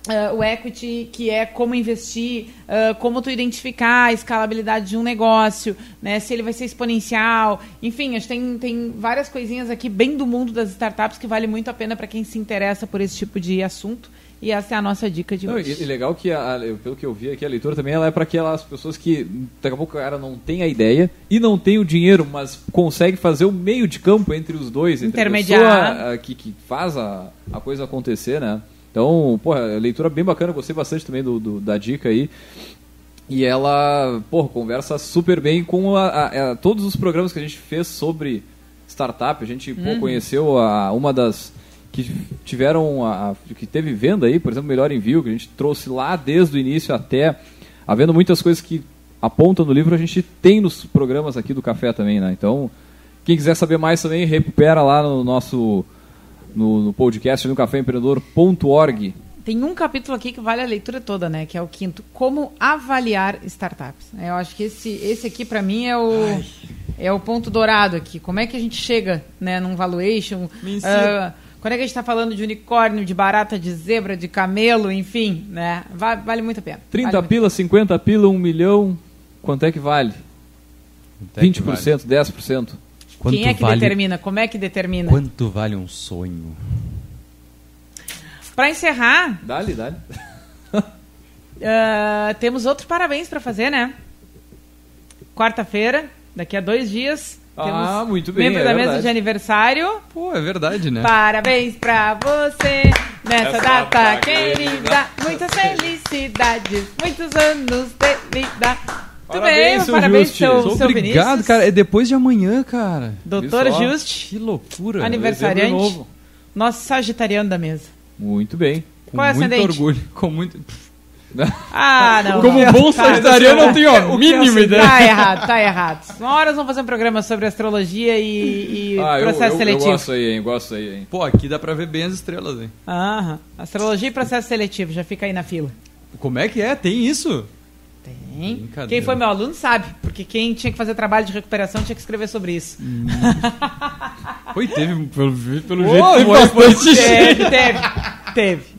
Uh, o equity, que é como investir, uh, como tu identificar a escalabilidade de um negócio, né, se ele vai ser exponencial. Enfim, a gente tem, tem várias coisinhas aqui bem do mundo das startups que vale muito a pena para quem se interessa por esse tipo de assunto. E essa é a nossa dica de não, hoje. E, legal que, a, pelo que eu vi aqui, a leitura também ela é para aquelas pessoas que daqui a pouco o cara não tem a ideia e não tem o dinheiro, mas consegue fazer o meio de campo entre os dois. Entre Intermediar. A pessoa que, que faz a, a coisa acontecer, né? Então, porra, leitura bem bacana, gostei bastante também do, do da dica aí. E ela, porra, conversa super bem com a, a, a, todos os programas que a gente fez sobre startup. A gente uhum. pô, conheceu a, uma das que tiveram a, que teve venda aí, por exemplo, melhor envio que a gente trouxe lá desde o início até havendo muitas coisas que apontam no livro a gente tem nos programas aqui do café também, né? Então quem quiser saber mais também recupera lá no nosso no, no podcast no caféempreendedor.org. Tem um capítulo aqui que vale a leitura toda, né? Que é o quinto, como avaliar startups. Eu acho que esse, esse aqui para mim é o Ai. é o ponto dourado aqui. Como é que a gente chega, né, num valuation? Me ensina. Uh, quando é que a gente está falando de unicórnio, de barata, de zebra, de camelo, enfim, né? Vale, vale muito a pena. 30 vale pila, 50 pila, 1 milhão, quanto é que vale? É 20%, vale? 10%. Quanto Quem é que vale... determina? Como é que determina? Quanto vale um sonho? Para encerrar... Dá-lhe, dá-lhe. uh, [LAUGHS] temos outro parabéns para fazer, né? Quarta-feira, daqui a dois dias ah, muito bem. Membro é da verdade. mesa de aniversário. Pô, é verdade, né? Parabéns pra você nessa Essa data querida. Muitas felicidades, muitos anos de vida. Muito bem, seu parabéns, Juste. seu, seu Obrigado, Vinícius. cara. É depois de amanhã, cara. Doutor Juste. Que loucura. Aniversariante. Novo. Nosso sagitariano da mesa. Muito bem. Com Qual é muito orgulho. Com muito... Ah, não. Como não. bom sagitariano, não tenho a mínima ideia. Tá errado, tá errado. Uma hora nós vamos fazer um programa sobre astrologia e, e ah, processo eu, eu, seletivo. Eu gosto aí, hein? Gosto aí, hein? Pô, aqui dá pra ver bem as estrelas, hein? Aham. Astrologia e processo seletivo, já fica aí na fila. Como é que é? Tem isso? Tem. Quem foi meu aluno sabe, porque quem tinha que fazer trabalho de recuperação tinha que escrever sobre isso. Hum. [LAUGHS] foi, teve, pelo, pelo oh, jeito, bastante Teve, teve, teve.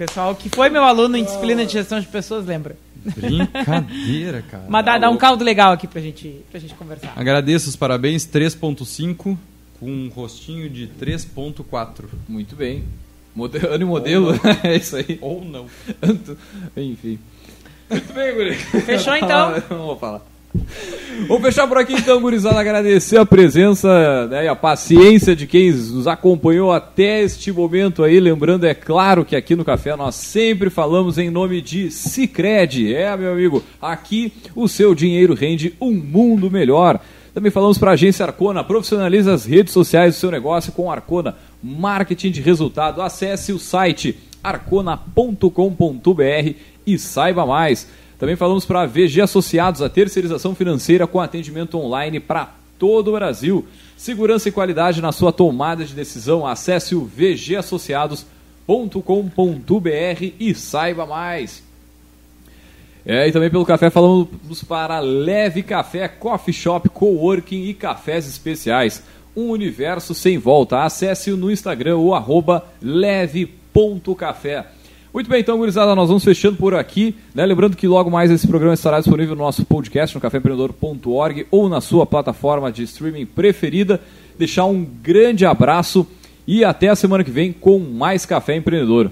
Pessoal que foi meu aluno em disciplina de gestão de pessoas, lembra? Brincadeira, [LAUGHS] cara. Mas dá, dá um caldo legal aqui pra gente, pra gente conversar. Agradeço os parabéns, 3.5 com um rostinho de 3.4. Muito bem. Modelo, ano e modelo, [LAUGHS] é isso aí. Ou não. [LAUGHS] Enfim. Muito bem, Guri. Fechou então? Não vou falar. Vamos fechar por aqui então, gurizada. Agradecer a presença né, e a paciência de quem nos acompanhou até este momento aí. Lembrando, é claro que aqui no Café nós sempre falamos em nome de Cicred. É, meu amigo, aqui o seu dinheiro rende um mundo melhor. Também falamos para a agência Arcona. Profissionalize as redes sociais do seu negócio com Arcona. Marketing de resultado. Acesse o site arcona.com.br e saiba mais. Também falamos para a VG Associados, a terceirização financeira com atendimento online para todo o Brasil. Segurança e qualidade na sua tomada de decisão. Acesse o vgassociados.com.br e saiba mais. É, e também pelo café falamos para Leve Café, Coffee Shop, Coworking e cafés especiais. Um universo sem volta. Acesse-o no Instagram o arroba leve.café. Muito bem, então, gurizada, nós vamos fechando por aqui. Né? Lembrando que logo mais esse programa estará disponível no nosso podcast, no caféempreendedor.org ou na sua plataforma de streaming preferida. Deixar um grande abraço e até a semana que vem com mais Café Empreendedor.